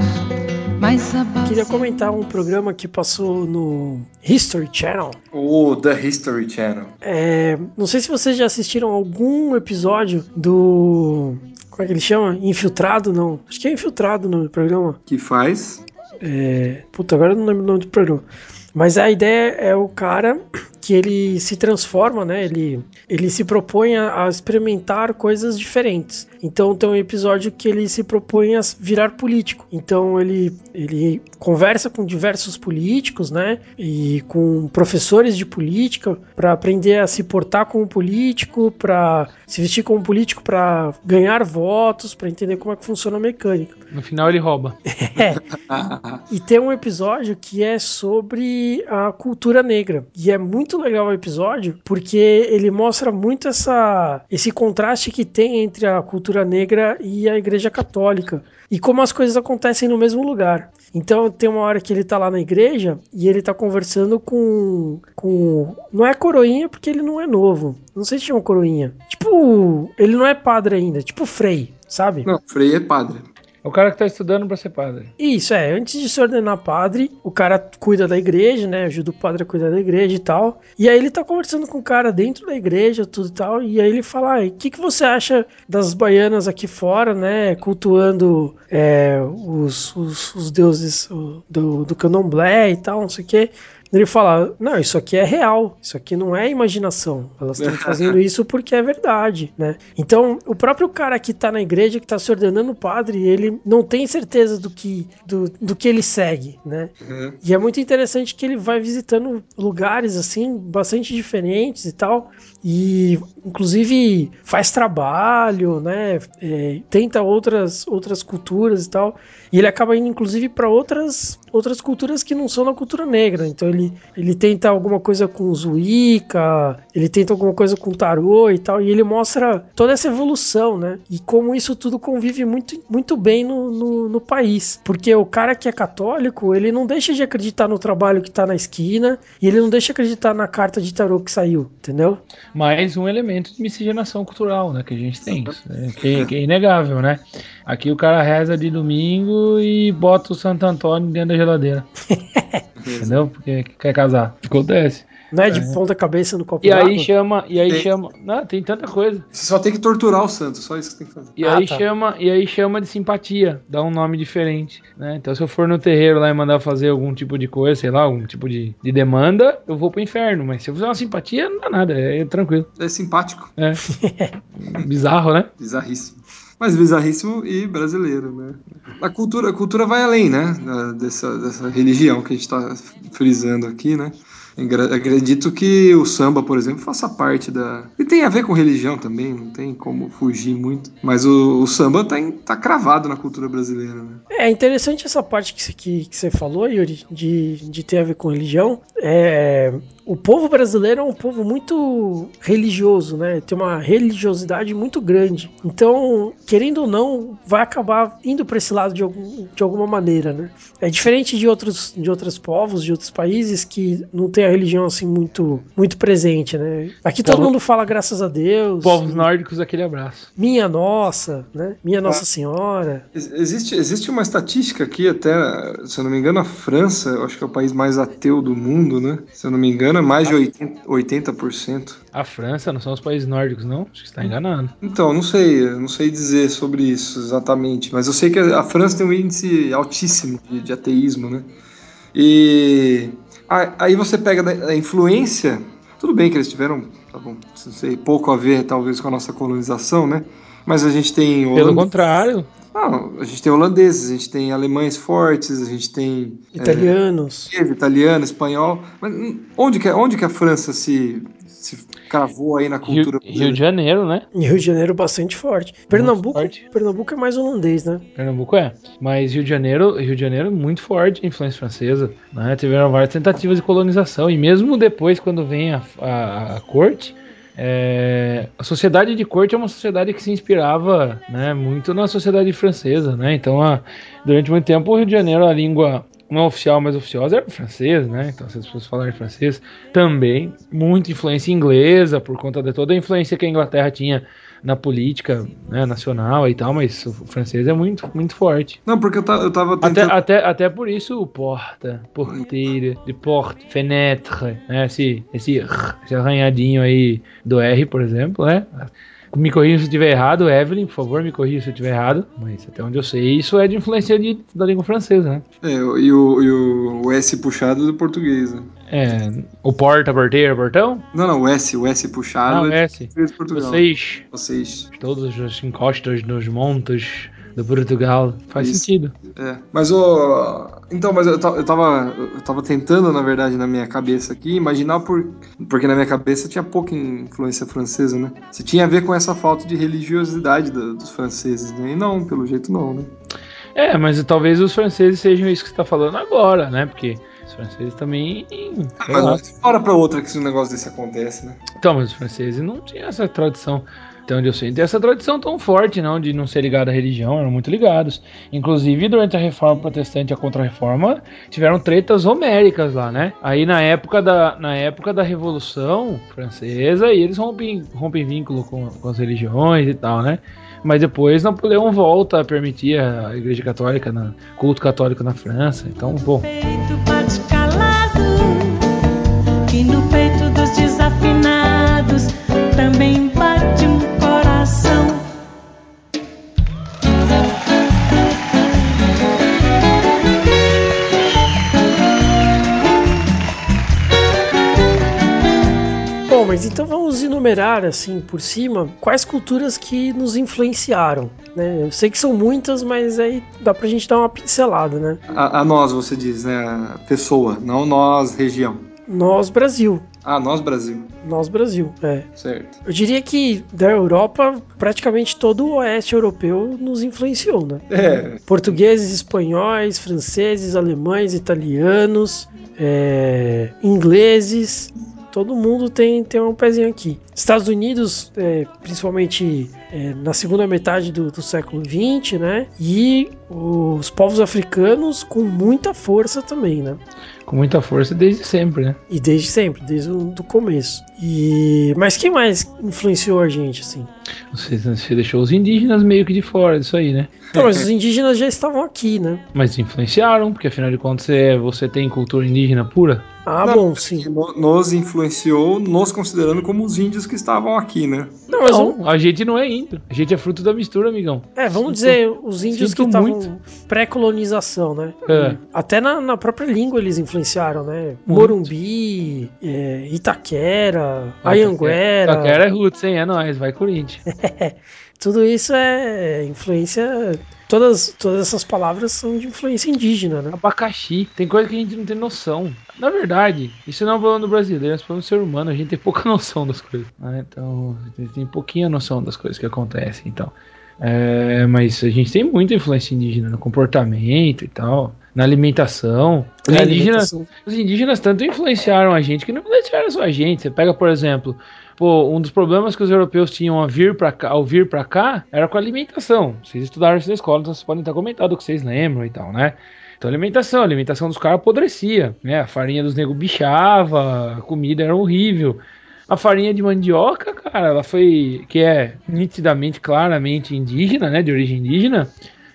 mais abaixo Queria comentar um programa que passou no History Channel. O The History Channel. É, não sei se vocês já assistiram algum episódio do. Como é que ele chama? Infiltrado? Não. Acho que é Infiltrado o nome do programa. Que faz. É, puta, agora eu não lembro o nome do programa. Mas a ideia é o cara que ele se transforma, né? Ele, ele se propõe a, a experimentar coisas diferentes. Então tem um episódio que ele se propõe a virar político. Então ele, ele conversa com diversos políticos, né? E com professores de política para aprender a se portar como político, para se vestir como político, para ganhar votos, para entender como é que funciona a mecânica. No final ele rouba. É. E tem um episódio que é sobre a cultura negra. E é muito legal o episódio porque ele mostra muito essa, esse contraste que tem entre a cultura negra e a igreja católica. E como as coisas acontecem no mesmo lugar. Então tem uma hora que ele tá lá na igreja e ele tá conversando com. com não é coroinha porque ele não é novo. Não sei se chama coroinha. Tipo, ele não é padre ainda, tipo Frei, sabe? Não, Frei é padre. É o cara que tá estudando pra ser padre. Isso, é. Antes de se ordenar padre, o cara cuida da igreja, né? Ajuda o padre a cuidar da igreja e tal. E aí ele tá conversando com o cara dentro da igreja, tudo e tal. E aí ele fala: "Ah, o que, que você acha das baianas aqui fora, né? Cultuando é, os, os, os deuses do, do candomblé e tal, não sei o quê. Ele fala: Não, isso aqui é real, isso aqui não é imaginação. Elas estão fazendo isso porque é verdade, né? Então, o próprio cara que tá na igreja, que tá se ordenando padre, ele não tem certeza do que, do, do que ele segue, né? Uhum. E é muito interessante que ele vai visitando lugares assim, bastante diferentes e tal. E inclusive faz trabalho, né? É, tenta outras, outras culturas e tal. E ele acaba indo, inclusive, para outras, outras culturas que não são da cultura negra. Então ele ele, tenta alguma coisa com Zuika, ele tenta alguma coisa com tarô e tal, e ele mostra toda essa evolução, né? E como isso tudo convive muito, muito bem no, no, no país. Porque o cara que é católico, ele não deixa de acreditar no trabalho que tá na esquina, e ele não deixa de acreditar na carta de tarô que saiu, entendeu? Mais um elemento de miscigenação cultural, né? Que a gente tem. Isso, né, que, que é inegável, né? Aqui o cara reza de domingo e bota o Santo Antônio dentro da geladeira. Entendeu? Porque quer casar. Acontece. Não é de ponta cabeça no copo E aí chama, e aí Tem. chama. Não, tem tanta coisa. Você só tem que torturar o santo, só isso que tem que fazer. E Ah, aí tá. chama, e aí chama de simpatia, dá um nome diferente, né? Então se eu for no terreiro lá e mandar fazer algum tipo de coisa, sei lá, algum tipo de, de demanda, eu vou pro inferno, mas se eu fizer uma simpatia, não dá nada, é, tranquilo. É simpático, É. Bizarro, né? bizarríssimo. Mas bizarríssimo e brasileiro, né? A cultura, a cultura vai além, né? da- dessa, dessa religião que a gente está frisando aqui, né? Acredito que o samba, por exemplo, faça parte da. E tem a ver com religião também, não tem como fugir muito. Mas o, o samba tá, em- tá cravado na cultura brasileira, né? É interessante essa parte que você que, que você falou, Yuri, de, de ter a ver com religião. É, o povo brasileiro é um povo muito religioso, né? Tem uma religiosidade muito grande. Então, querendo ou não, vai acabar indo para esse lado de, algum, de alguma maneira, né? É diferente de outros, de outros povos, de outros países que não tem a religião assim muito, muito presente, né? Aqui todo mundo fala graças a Deus. Povos nórdicos, aquele abraço. Minha nossa, né? Minha Nossa Senhora. Ex- Existe, existe uma estatística aqui, até, se eu não me engano, a França, eu acho que é o país mais ateu do mundo, né? Se eu não me engano, é mais de 80%. 80%. A França não são os países nórdicos, não? Acho que você tá enganado. Então, não sei, não sei dizer sobre isso exatamente, mas eu sei que a França tem um índice altíssimo de, de ateísmo, né? E aí você pega a influência, tudo bem que eles tiveram, tá bom, não sei, pouco a ver talvez com a nossa colonização, né? Mas a gente tem Pelo holandês, contrário, não, a gente tem holandeses, a gente tem alemães fortes, a gente tem é, Italianos. português, italiano, espanhol. Mas onde que, onde que a França se, se cravou aí na Rio, cultura Rio de Janeiro, né? Em Rio de Janeiro, bastante forte. Pernambuco, forte. Pernambuco é mais holandês, né? Pernambuco é. Mas Rio de Janeiro, Rio de Janeiro é muito forte a influência francesa. Né? Tiveram várias tentativas de colonização. E mesmo depois, quando vem a, a- a corte, é, a sociedade de corte é uma sociedade que se inspirava né, muito na sociedade francesa. Né? Então, a- durante muito tempo, o Rio de Janeiro, a língua não oficial, mas oficiosa era o francês, né? Então, se as pessoas falarem francês, também muita influência inglesa, por conta de toda a influência que a Inglaterra tinha na política né, nacional e tal, mas o francês é muito, muito forte. Não, porque eu, ta- eu tava Até, tentando. até, até por isso o porta, porteira, de porte, fenêtre, né? Esse, esse, esse arranhadinho aí do R, por exemplo, né? Me corrija se eu estiver errado, Evelyn, por favor, me corrija se eu estiver errado. Mas até onde eu sei, isso é de influência de, da língua francesa, né? É, e o, e o S puxado do português, né? É, o porta, porteira, portão? Não, não, o S, o S puxado Não, é S. de Portugal. Vocês, Vocês. todos os encostas nos montes de Portugal. Faz Isso. sentido. É. Mas o. Então, mas eu, eu tava. Eu tava tentando, na verdade, na minha cabeça aqui, imaginar por. Porque na minha cabeça tinha pouca influência francesa, né? Se tinha a ver com essa falta de religiosidade do- dos franceses, né? E não, pelo jeito não, né? É, mas talvez os franceses sejam isso que você tá falando agora, né? Porque os franceses também. lá. Mas hora pra outra que esse negócio desse acontece, né? Então, mas os franceses não tinham essa tradição. Até onde eu sei, essa tradição tão forte, não, de não ser ligado à religião, eram muito ligados. Inclusive, durante a reforma protestante e a contra-reforma, tiveram tretas homéricas lá, né? Aí na época da, na época da Revolução Francesa, eles rompem, rompem vínculo com, com as religiões e tal, né? Mas depois Napoleão volta a permitir a Igreja Católica, na, culto católico na França. Então, bom, e no peito dos desafinados também bate um coração. Bom, mas então vamos enumerar assim por cima quais culturas que nos influenciaram, né? Eu sei que são muitas, mas aí dá pra gente dar uma pincelada, né? A, a nós, você diz, né? A pessoa, não nós, região. Nós Brasil, Ah, nós, Brasil. nós Brasil, é. Certo. Eu diria que da Europa, praticamente todo o oeste europeu nos influenciou, né? É. Portugueses, espanhóis, franceses, alemães, italianos, é, ingleses, todo mundo tem, tem um pezinho aqui. Estados Unidos, é, principalmente é, na segunda metade do, do século XX, né? E os povos africanos com muita força também, né? Com muita força desde sempre, né? E desde sempre, desde o do começo. E mas quem mais influenciou a gente assim? Você, você deixou os indígenas meio que de fora disso aí, né? Não, mas os indígenas já estavam aqui, né? Mas influenciaram, porque afinal de contas você, você tem cultura indígena pura. Ah, Não, bom, sim. no- Nos influenciou, nos considerando como os índios que estavam aqui, né? Não, mas um- Não, a gente não é índio. A gente é fruto da mistura, amigão. É, vamos dizer, os índios sinto que estavam muito. pré-colonização, né? É. Até na, na própria língua eles influenciaram, né? Muito. Morumbi, é, Itaquera, Anhanguera. Taquera é roots, hein? É nóis, vai Corinthians. Tudo isso é influência. Todas, todas essas palavras são de influência indígena, né? Abacaxi. Tem coisa que a gente não tem noção. Na verdade, isso não é um problema do brasileiro, é um problema do ser humano. A gente tem pouca noção das coisas. né? Então, a gente tem pouquinha noção das coisas que acontecem. Então, É, mas a gente tem muita influência indígena no comportamento e tal, na alimentação. Os, É, indígenas, alimentação. os indígenas tanto influenciaram a gente que não influenciaram só a gente. Você pega, por exemplo, pô, um dos problemas que os europeus tinham ao vir para cá, ao vir para cá era com a alimentação. Vocês estudaram isso na escola, então vocês podem estar comentando o que vocês lembram e tal, né? Então, alimentação, a alimentação dos caras apodrecia, né? A farinha dos negros bichava, a comida era horrível. A farinha de mandioca, cara, ela foi, que é nitidamente, claramente indígena, né, de origem indígena,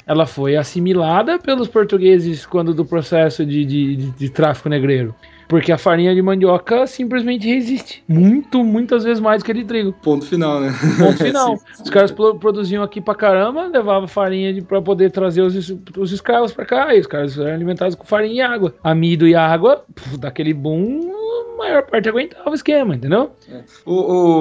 ela foi assimilada pelos portugueses quando do processo de, de, de- de tráfico negreiro. Porque a farinha de mandioca simplesmente resiste. Muito, muitas vezes mais que a de trigo. Ponto final, né? Ponto final. Sim. Os caras pro- produziam aqui pra caramba, levavam farinha pra poder trazer os, os escravos pra cá, e os caras eram alimentados com farinha e água. Amido e água, puf, daquele boom, a maior parte aguentava o esquema, entendeu? O,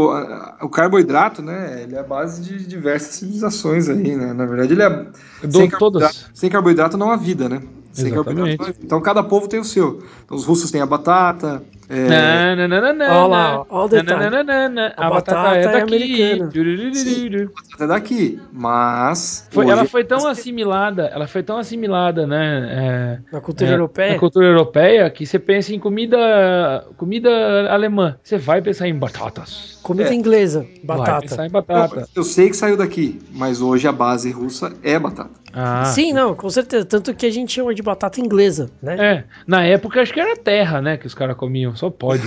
o, a- o carboidrato, né? Ele é a base de diversas civilizações aí, né? Na verdade, ele é. Do- sem, carboidrato, todas. sem carboidrato não há vida, né? Vida. Então cada povo tem o seu. Então, os russos têm a batata. É, Na, na, na, na, Olha lá, olha o detalhe. na, na, na. A A, batata, batata é é daqui. americana. Dururururu. até daqui. Mas. Foi- ela foi tão assimilada, ela foi tão assimilada, né? é, Na cultura é, europeia. Na cultura europeia, que você pensa em comida, comida alemã, você vai pensar em batatas. Comida É. inglesa, Vai batata. pensar em batata. eu sei que saiu daqui, mas hoje a base russa é batata. Ah, Sim, não, com certeza. Tanto que a gente chama de batata inglesa, né? É, na época acho que era terra, né, que os caras comiam, só pode.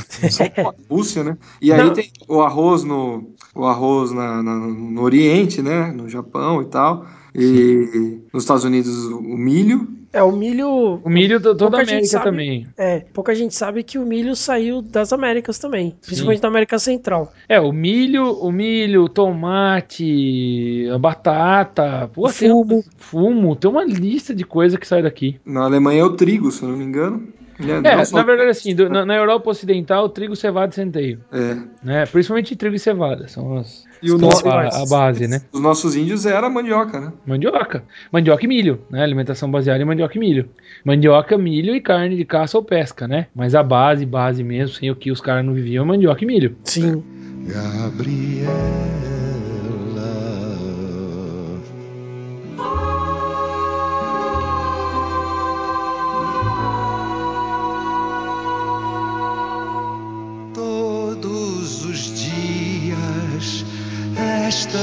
Rússia, né? E aí Não. tem o arroz no o arroz na, na- no Oriente, né? No Japão e tal. E nos Estados Unidos o milho. É, o milho. O milho to- toda a América sabe. também. É, pouca gente sabe que o milho saiu das Américas também. Principalmente da América Central. É, o milho, o milho, o tomate, a batata, pô, O tem- fumo. fumo, tem uma lista de coisa que sai daqui. Na Alemanha é o trigo, se eu não me engano. Né? É, Não na verdade assim, do- na, na Europa Ocidental, trigo, cevada e centeio, É. né? Principalmente trigo e cevada, são as E o são nosso- a, a base, né? Os nossos índios era mandioca, né? Mandioca. Mandioca e milho, né? Alimentação baseada em mandioca e milho. Mandioca, milho e carne de caça ou pesca, né? Mas a base, base mesmo, sem o que os caras não viviam, é mandioca e milho. Sim. Gabriela. Esta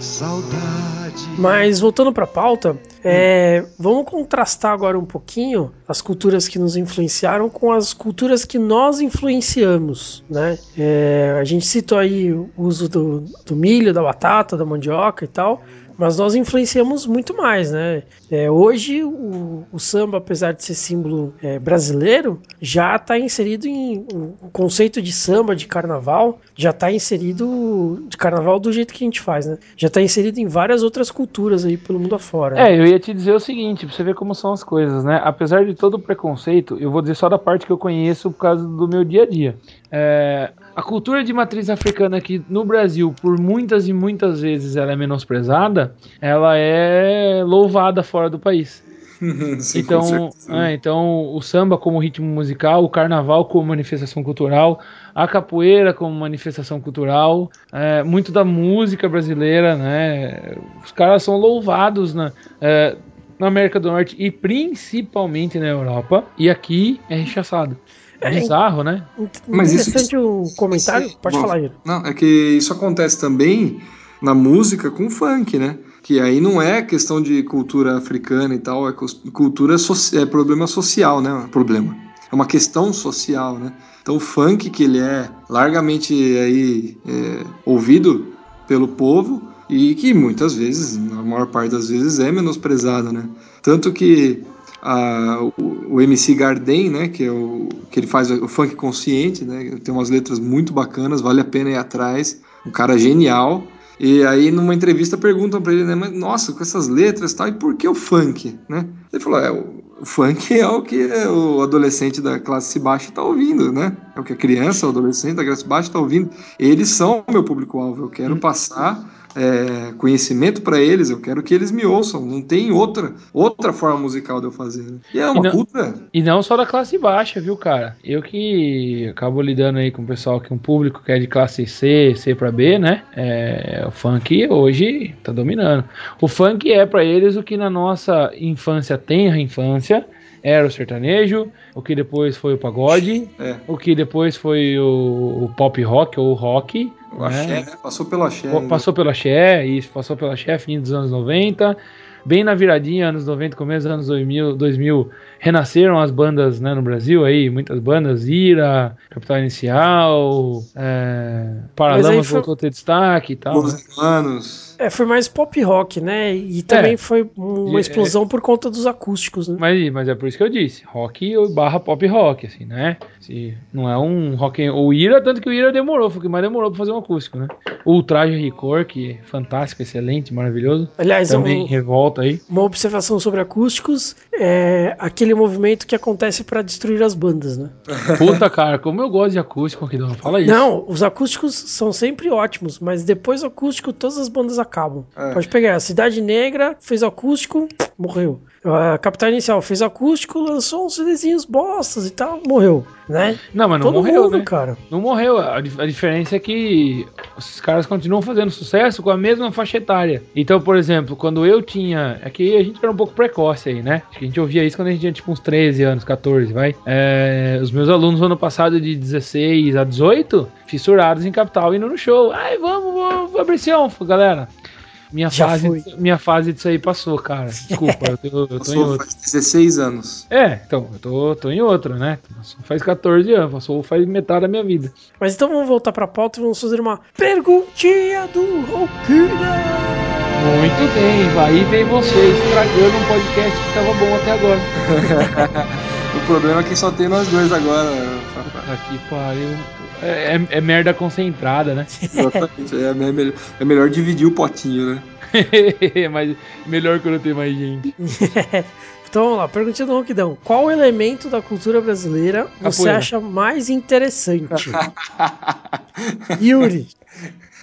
saudade. Mas voltando pra pauta, é, vamos contrastar agora um pouquinho as culturas que nos influenciaram com as culturas que nós influenciamos, né? É, a gente citou aí o uso do, do milho, da batata, da mandioca e tal. Mas nós influenciamos muito mais, né? É, hoje o, o samba, apesar de ser símbolo é, brasileiro, já está inserido em o, conceito de samba, de carnaval, já está inserido de carnaval do jeito que a gente faz, né? Já está inserido em várias outras culturas aí pelo mundo afora. né? É, eu ia te dizer o seguinte, pra você ver como são as coisas, né? Apesar de todo o preconceito, eu vou dizer só da parte que eu conheço por causa do meu dia a dia. É, a cultura de matriz africana aqui no Brasil, por muitas e muitas vezes ela é menosprezada, ela é louvada fora do país. Sim, então, é, então, o samba como ritmo musical, o carnaval como manifestação cultural, a capoeira como manifestação cultural, é, muito da música brasileira, né? Os caras são louvados, né? É, na América do Norte e principalmente na Europa. E aqui é rechaçado. É bizarro, né? Mas isso- Interessante o comentário. Isso- Pode bom, falar, Iro. Não, é que isso acontece também na música com funk, né? Que aí não é questão de cultura africana e tal, é cultura soci- é problema social, né? Problema. É uma questão social, né? Então o funk que ele é largamente aí é, ouvido pelo povo e que muitas vezes, na maior parte das vezes, é menosprezado, né? Tanto que a- o, o MC Garden, né, que é o que ele faz o funk consciente, né, tem umas letras muito bacanas, vale a pena ir atrás, um cara genial. E aí numa entrevista perguntam pra ele, né, mas nossa, com essas letras e tal, e por que o funk, né? Ele falou, é, o, o funk é o que o adolescente da classe baixa tá ouvindo, né? É o que a criança, o adolescente da classe baixa tá ouvindo. Eles são o meu público-alvo, eu quero passar é, conhecimento para eles, eu quero que eles me ouçam. Não tem outra, outra forma musical de eu fazer. né? E é uma não- puta. E não só da classe baixa, viu, cara? Eu que acabo lidando aí com o pessoal que um público que é de classe C, C pra B, né? É, o funk hoje tá dominando. O funk é pra eles o que na nossa infância, tenra infância, era o sertanejo, o que depois foi o pagode, É, o que depois foi o, o pop rock ou rock. O né? axé, né? Passou pelo axé. Ainda. Passou pela Axé, isso, passou pela Axé, fim dos anos 90. Bem na viradinha, anos 90, começo dos anos 2000, 2000 renasceram as bandas né, no Brasil aí, muitas bandas, Ira, Capital Inicial, é, Paralamas foi- voltou a ter destaque e tal. Los né? Hermanos. É, foi mais pop rock, né? E também É. foi uma E- explosão por conta dos acústicos, né? Mas, mas é por isso que eu disse, rock ou barra pop rock, assim, né? Se não é um rock. O Ira, tanto que o Ira demorou, foi o que mais demorou pra fazer um acústico, né? O Ultraje Record, que é fantástico, excelente, maravilhoso. Aliás, Também um- revolta aí. uma observação sobre acústicos é aquele movimento que acontece pra destruir as bandas, né? Puta, cara, como eu gosto de acústico, que não fala isso. Não, os acústicos são sempre ótimos, mas depois do acústico todas as bandas acabam. É. Pode pegar, a Cidade Negra fez acústico, morreu. A Capital Inicial fez acústico, lançou uns CDzinhos bostas e tal, morreu, né? Não, mas não Todo morreu, mundo, né? cara. Não morreu. A, a diferença é que esses caras continuam fazendo sucesso com a mesma faixa etária. Então, por exemplo, quando eu tinha. Aqui a gente era um pouco precoce aí, né? Acho que a gente ouvia isso quando a gente tinha tipo uns 13 anos, 14, vai. É, os meus alunos no ano passado, de 16 a 18, fissurados em capital, indo no show. Ai, vamos, vamos, Fabricião, galera. Minha Já fase, foi. minha fase disso aí passou, cara. Desculpa, eu, tô- eu tô em Passou outra. faz 16 anos. É, então, eu tô, tô em outra, né? Passou faz 14 anos, passou faz metade da minha vida. Mas então vamos voltar pra pauta e vamos fazer uma perguntinha do Rouquinha. Muito bem, aí vem você estragando um podcast que tava bom até agora. O problema é que só tem nós dois agora. Aqui pariu. É, é- é merda concentrada, né? Exatamente. É, é melhor, é melhor dividir o potinho, né? Mas melhor quando tem mais gente. Então vamos lá, perguntinha do Ronquidão. Qual elemento da cultura brasileira você Capoeira. acha mais interessante? Yuri.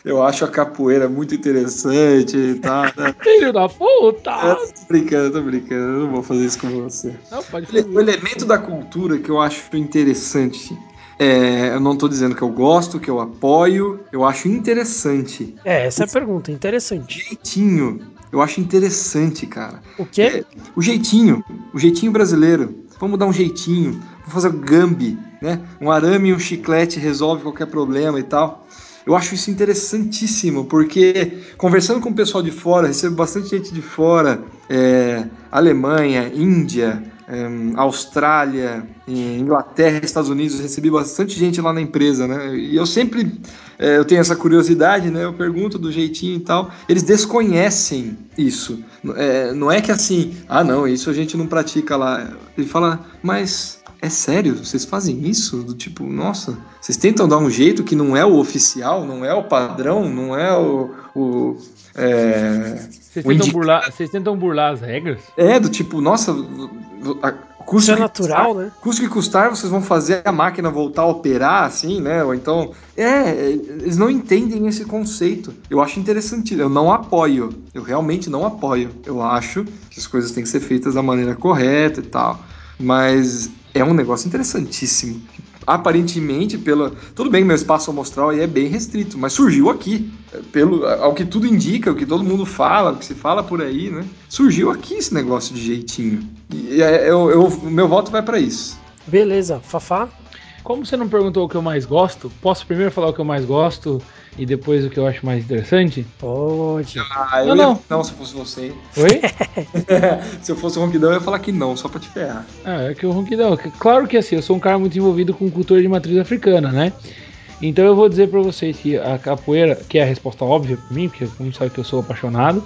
Eu acho a capoeira muito interessante e tal. Né? Filho da puta! Eu tô brincando, tô brincando. Eu não vou fazer isso com você. Não, pode fazer. O elemento da cultura que eu acho interessante. É, eu não tô dizendo que eu gosto, que eu apoio, eu acho interessante. É, essa é a pergunta, interessante. Jeitinho. Eu acho interessante, cara. O quê? O jeitinho, o jeitinho brasileiro. Vamos dar um jeitinho, vamos fazer o gambi, né? Um arame e um chiclete resolve qualquer problema e tal. Eu acho isso interessantíssimo, porque conversando com o pessoal de fora, recebo bastante gente de fora, é, Alemanha, Índia, em, Austrália, Inglaterra, Estados Unidos, eu recebi bastante gente lá na empresa, né? E eu sempre é, eu tenho essa curiosidade, né? Eu pergunto do jeitinho e tal. Eles desconhecem isso. É, não é que assim, ah, não, isso a gente não pratica lá. Ele fala, mas é sério? Vocês fazem isso? Do tipo, nossa, vocês tentam dar um jeito que não é o oficial, não é o padrão, não é o. o é, Vocês o tentam, indi- burlar, vocês tentam burlar as regras? é, do tipo, nossa, custo é que natural, custar, né? Custo que custar, vocês vão fazer a máquina voltar a operar, assim, né? Ou então. É, eles não entendem esse conceito. Eu acho interessante. Eu não apoio. Eu realmente não apoio. Eu acho que as coisas têm que ser feitas da maneira correta e tal. Mas é um negócio interessantíssimo. Aparentemente, pela. Tudo bem que meu espaço amostral aí é bem restrito, mas surgiu aqui. Pelo, ao que tudo indica, o que todo mundo fala, o que se fala por aí, né? Surgiu aqui esse negócio de jeitinho. E é, eu, eu, o meu voto vai para isso. Beleza, Fafá? Como você não perguntou o que eu mais gosto, posso primeiro falar o que eu mais gosto e depois o que eu acho mais interessante? Pode. Ah, eu Não, ia- não. não, se fosse você. Oi? se eu fosse o Ronquidão, eu ia falar que não, só pra te ferrar. Ah, é que o ronquidão. Claro que assim, eu sou um cara muito envolvido com cultura de matriz africana, né? Então eu vou dizer pra vocês que a capoeira, que é a resposta óbvia pra mim, porque como sabe que eu sou apaixonado,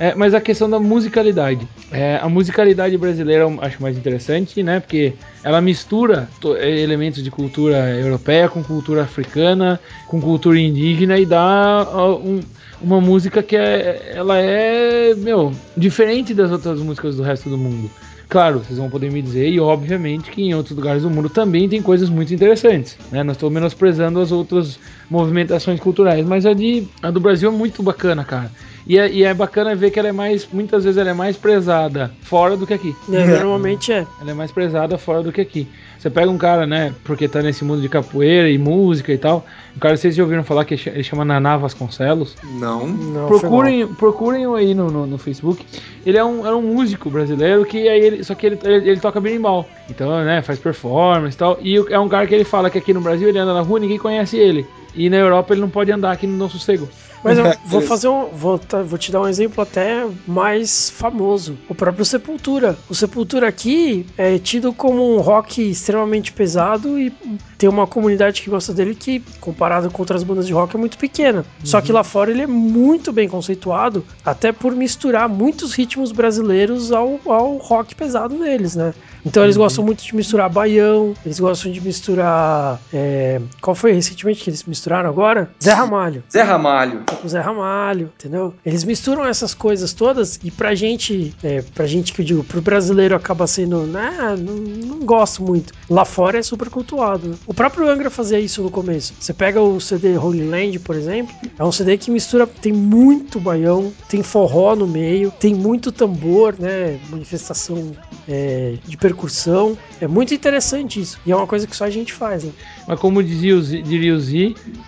é, mas a questão da musicalidade. É, a musicalidade brasileira eu acho mais interessante, né? Porque ela mistura to- elementos de cultura europeia com cultura africana, com cultura indígena e dá um- uma música que é, ela é, meu, diferente das outras músicas do resto do mundo. Claro, vocês vão poder me dizer, e obviamente que em outros lugares do mundo também tem coisas muito interessantes. Né? Não estou menosprezando as outras movimentações culturais, mas a, de, a do Brasil é muito bacana, cara. E é, e é bacana ver que ela é mais, muitas vezes ela é mais prezada fora do que aqui. É, normalmente é. Ela é mais prezada fora do que aqui. Você pega um cara, né, porque tá nesse mundo de capoeira e música e tal. Um cara, vocês já ouviram falar que ele chama Naná Vasconcelos? Não. Não, procurem, procurem aí no, no, no Facebook. Ele é um, é um músico brasileiro que aí ele, só que ele, ele, ele toca berimbau. Então, né, faz performance e tal. E o- é um cara que ele fala que aqui no Brasil ele anda na rua ninguém conhece ele. E na Europa ele não pode andar aqui no nosso sossego. Mas eu vou fazer um. Vou, tá- vou te dar um exemplo até mais famoso. O próprio Sepultura. O Sepultura aqui é tido como um rock extremamente pesado e tem uma comunidade que gosta dele que, comparado com outras bandas de rock, é muito pequena. Só que lá fora ele é muito bem conceituado, até por misturar muitos ritmos brasileiros ao, ao rock pesado deles, né? Então eles gostam muito de misturar baião, eles gostam de misturar. é, qual foi recentemente que eles misturaram agora? Zé Ramalho Zé Ramalho. Com o Zé Ramalho, entendeu? Eles misturam essas coisas todas e pra gente, é, pra gente que eu digo, pro brasileiro acaba sendo, né, não, não gosto muito. Lá fora é super cultuado. né? O próprio Angra fazia isso no começo. Você pega o CD Holy Land, por exemplo, é um CD que mistura, tem muito baião, tem forró no meio, tem muito tambor, né, manifestação é, de percussão. É muito interessante isso. E é uma coisa que só a gente faz, né? Mas como dizia o Zi, diria o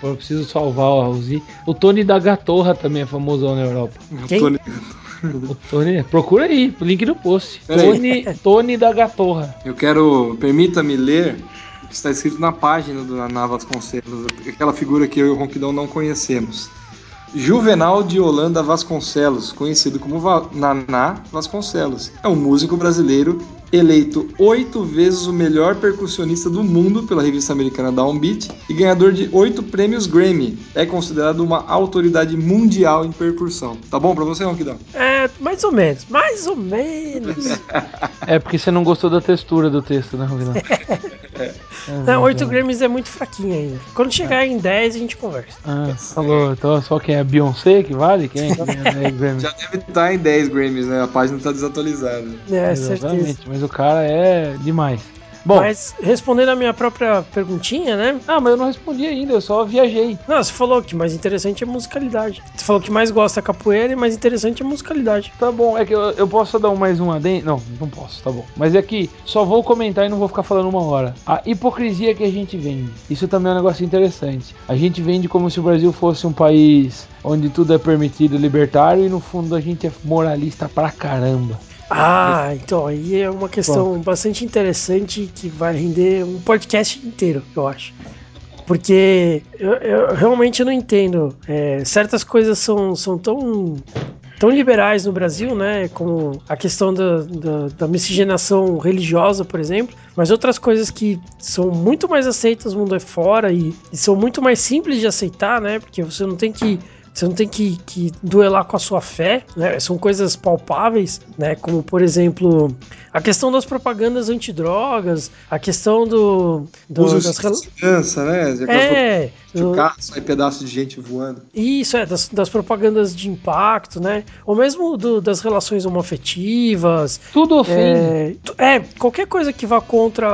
pô, eu preciso salvar o Zi, o Tony da Gatorra também é famosão na Europa. Quem? Tony- O Tony, procura aí, link no post. Tony, Tony da Gatorra. Eu quero. Permita-me ler o que está escrito na página do Naná Vasconcelos, aquela figura que eu e o Ronquidão não conhecemos. Juvenal de Holanda Vasconcelos, conhecido como Va- Naná Vasconcelos, é um músico brasileiro eleito oito vezes o melhor percussionista do mundo pela revista americana Downbeat e ganhador de oito prêmios Grammy. É considerado uma autoridade mundial em percussão. Tá bom pra você, Ronquidão? É, mais ou menos, mais ou menos. É porque você não gostou da textura do texto, né, Ronquidão? Não, 8 Grammys é muito fraquinho ainda. Quando chegar em 10, a gente conversa. Ah, falou. Então só quem é Beyoncé que vale? Quem é que ganha 10 Grammy? Já deve estar em 10 Grammys, né? A página tá desatualizada. É, certeza. Exatamente, mas o cara é demais. Bom, Mas respondendo a minha própria perguntinha, né? ah, mas eu não respondi ainda, eu só viajei. Não, você falou que mais interessante é musicalidade. Você falou que mais gosta é capoeira e mais interessante é musicalidade. Tá bom, é que eu, eu posso dar um mais um adendo? Não, não posso, tá bom. Mas é que só vou comentar e não vou ficar falando uma hora. A hipocrisia que a gente vende. Isso também é um negócio interessante. A gente vende como se o Brasil fosse um país onde tudo é permitido, libertário, e no fundo a gente é moralista pra caramba. Ah, então aí é uma questão bastante interessante que vai render um podcast inteiro, eu acho. Porque eu, eu realmente não entendo. É, certas coisas são, são tão, tão liberais no Brasil, né? Como a questão da, da, da miscigenação religiosa, por exemplo. Mas outras coisas que são muito mais aceitas mundo afora e, e são muito mais simples de aceitar, né? Porque você não tem que você não tem que, que duelar com a sua fé, né? São coisas palpáveis, né? Como, por exemplo, a questão das propagandas antidrogas, a questão do, do Uso das de segurança, né? De É, de um do- carro, sai pedaço de gente voando. isso, é, das, das propagandas de impacto, né? Ou mesmo do- das relações homoafetivas. Tudo ofende. É, é, qualquer coisa que vá contra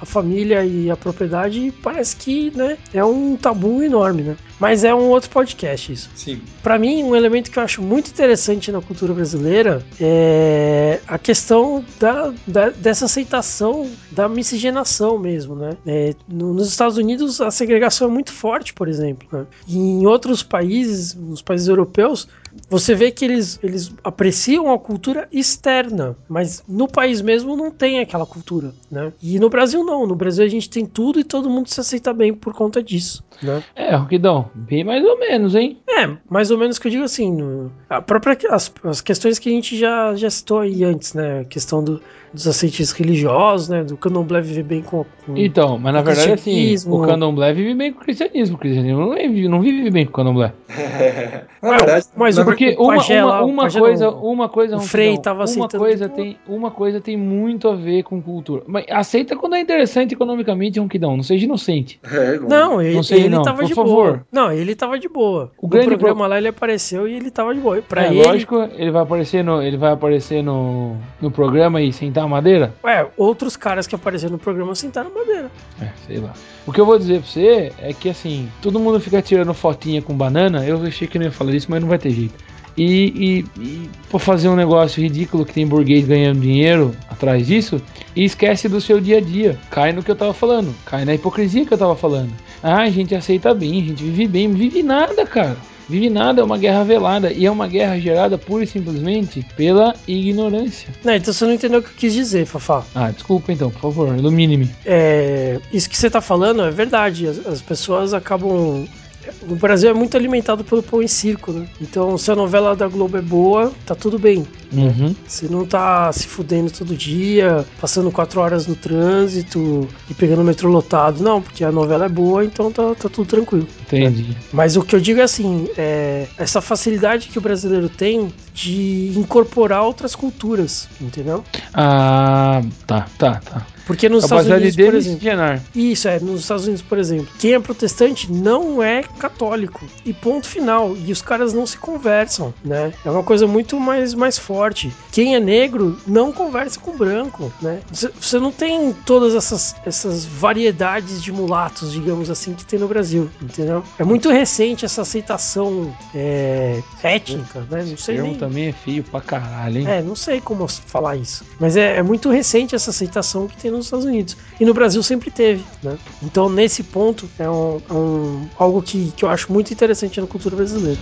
a família e a propriedade parece que né, é um tabu enorme, né? Mas é um outro podcast isso. Sim. Pra mim, um elemento que eu acho muito interessante na cultura brasileira é a questão da, da- dessa aceitação da miscigenação mesmo, né? É, no- nos Estados Unidos, a segregação é muito forte, por exemplo. né? E em outros países, nos países europeus, você vê que eles, eles apreciam a cultura externa, mas no país mesmo não tem aquela cultura, né? E no Brasil não. No Brasil a gente tem tudo e todo mundo se aceita bem por conta disso, né? É, Roquidão, bem mais ou menos, hein? É, mais ou menos que eu digo assim, no- a própria as, as questões que a gente já, já citou aí antes, né? A questão do- dos aceites religiosos, né? Do candomblé viver bem com, com Então, mas na verdade, assim, o candomblé vive bem com o cristianismo. O cristianismo não vive, não vive bem com o candomblé. Na verdade, mas na o- Porque uma, uma, uma coisa, não, uma coisa, o Frei tava uma coisa tem, uma coisa tem muito a ver com cultura. Mas aceita quando é interessante economicamente, Ronquidão. Não seja inocente. É. Não, ele, Não sei, ele não, tava por de favor. boa. Não, ele tava de boa. O no grande programa pro- lá ele apareceu e ele tava de boa. Pra é, ele, lógico, ele vai aparecer no, ele vai aparecer no, no programa e sentar a madeira. ué, outros caras que apareceram no programa sentaram madeira. É, sei lá. O que eu vou dizer pra você é que assim, todo mundo fica tirando fotinha com banana. Eu achei que não ia falar isso, mas não vai ter jeito. E, e, e pra fazer um negócio ridículo que tem burguês ganhando dinheiro atrás disso, e esquece do seu dia a dia. Cai no que eu tava falando, cai na hipocrisia que eu tava falando. Ah, a gente aceita bem, a gente vive bem, não vive nada, cara. Vive nada, é uma guerra velada. E é uma guerra gerada pura e simplesmente pela ignorância. Não, então você não entendeu o que eu quis dizer, Fafá. Ah, desculpa então, por favor, ilumine-me. É, isso que você tá falando é verdade. As, as pessoas acabam. O Brasil é muito alimentado pelo pão e circo, né? Então, se a novela da Globo é boa, tá tudo bem. Uhum. Você não tá se fudendo todo dia, passando quatro horas no trânsito e pegando o metrô lotado. Não, porque a novela é boa, então tá, tá tudo tranquilo. Entendi. Mas o que eu digo é assim, é essa facilidade que o brasileiro tem de incorporar outras culturas, entendeu? Ah, tá, tá, tá. Porque nos Estados Capacidade Unidos, por exemplo. Isso, é, nos Estados Unidos, por exemplo, quem é protestante não é católico. E ponto final. E os caras não se conversam, né? É uma coisa muito mais, mais forte. Quem é negro não conversa com branco, né? Você- Você não tem todas essas, essas variedades de mulatos, digamos assim, que tem no Brasil, entendeu? É muito recente essa aceitação é, étnica, né? Não O sei nem... também é feio pra caralho, hein? É, não sei como falar isso. Mas é, é muito recente essa aceitação que tem nos Estados Unidos. E no Brasil sempre teve, né? Então, nesse ponto, é, um, é um- algo que, que eu acho muito interessante na cultura brasileira.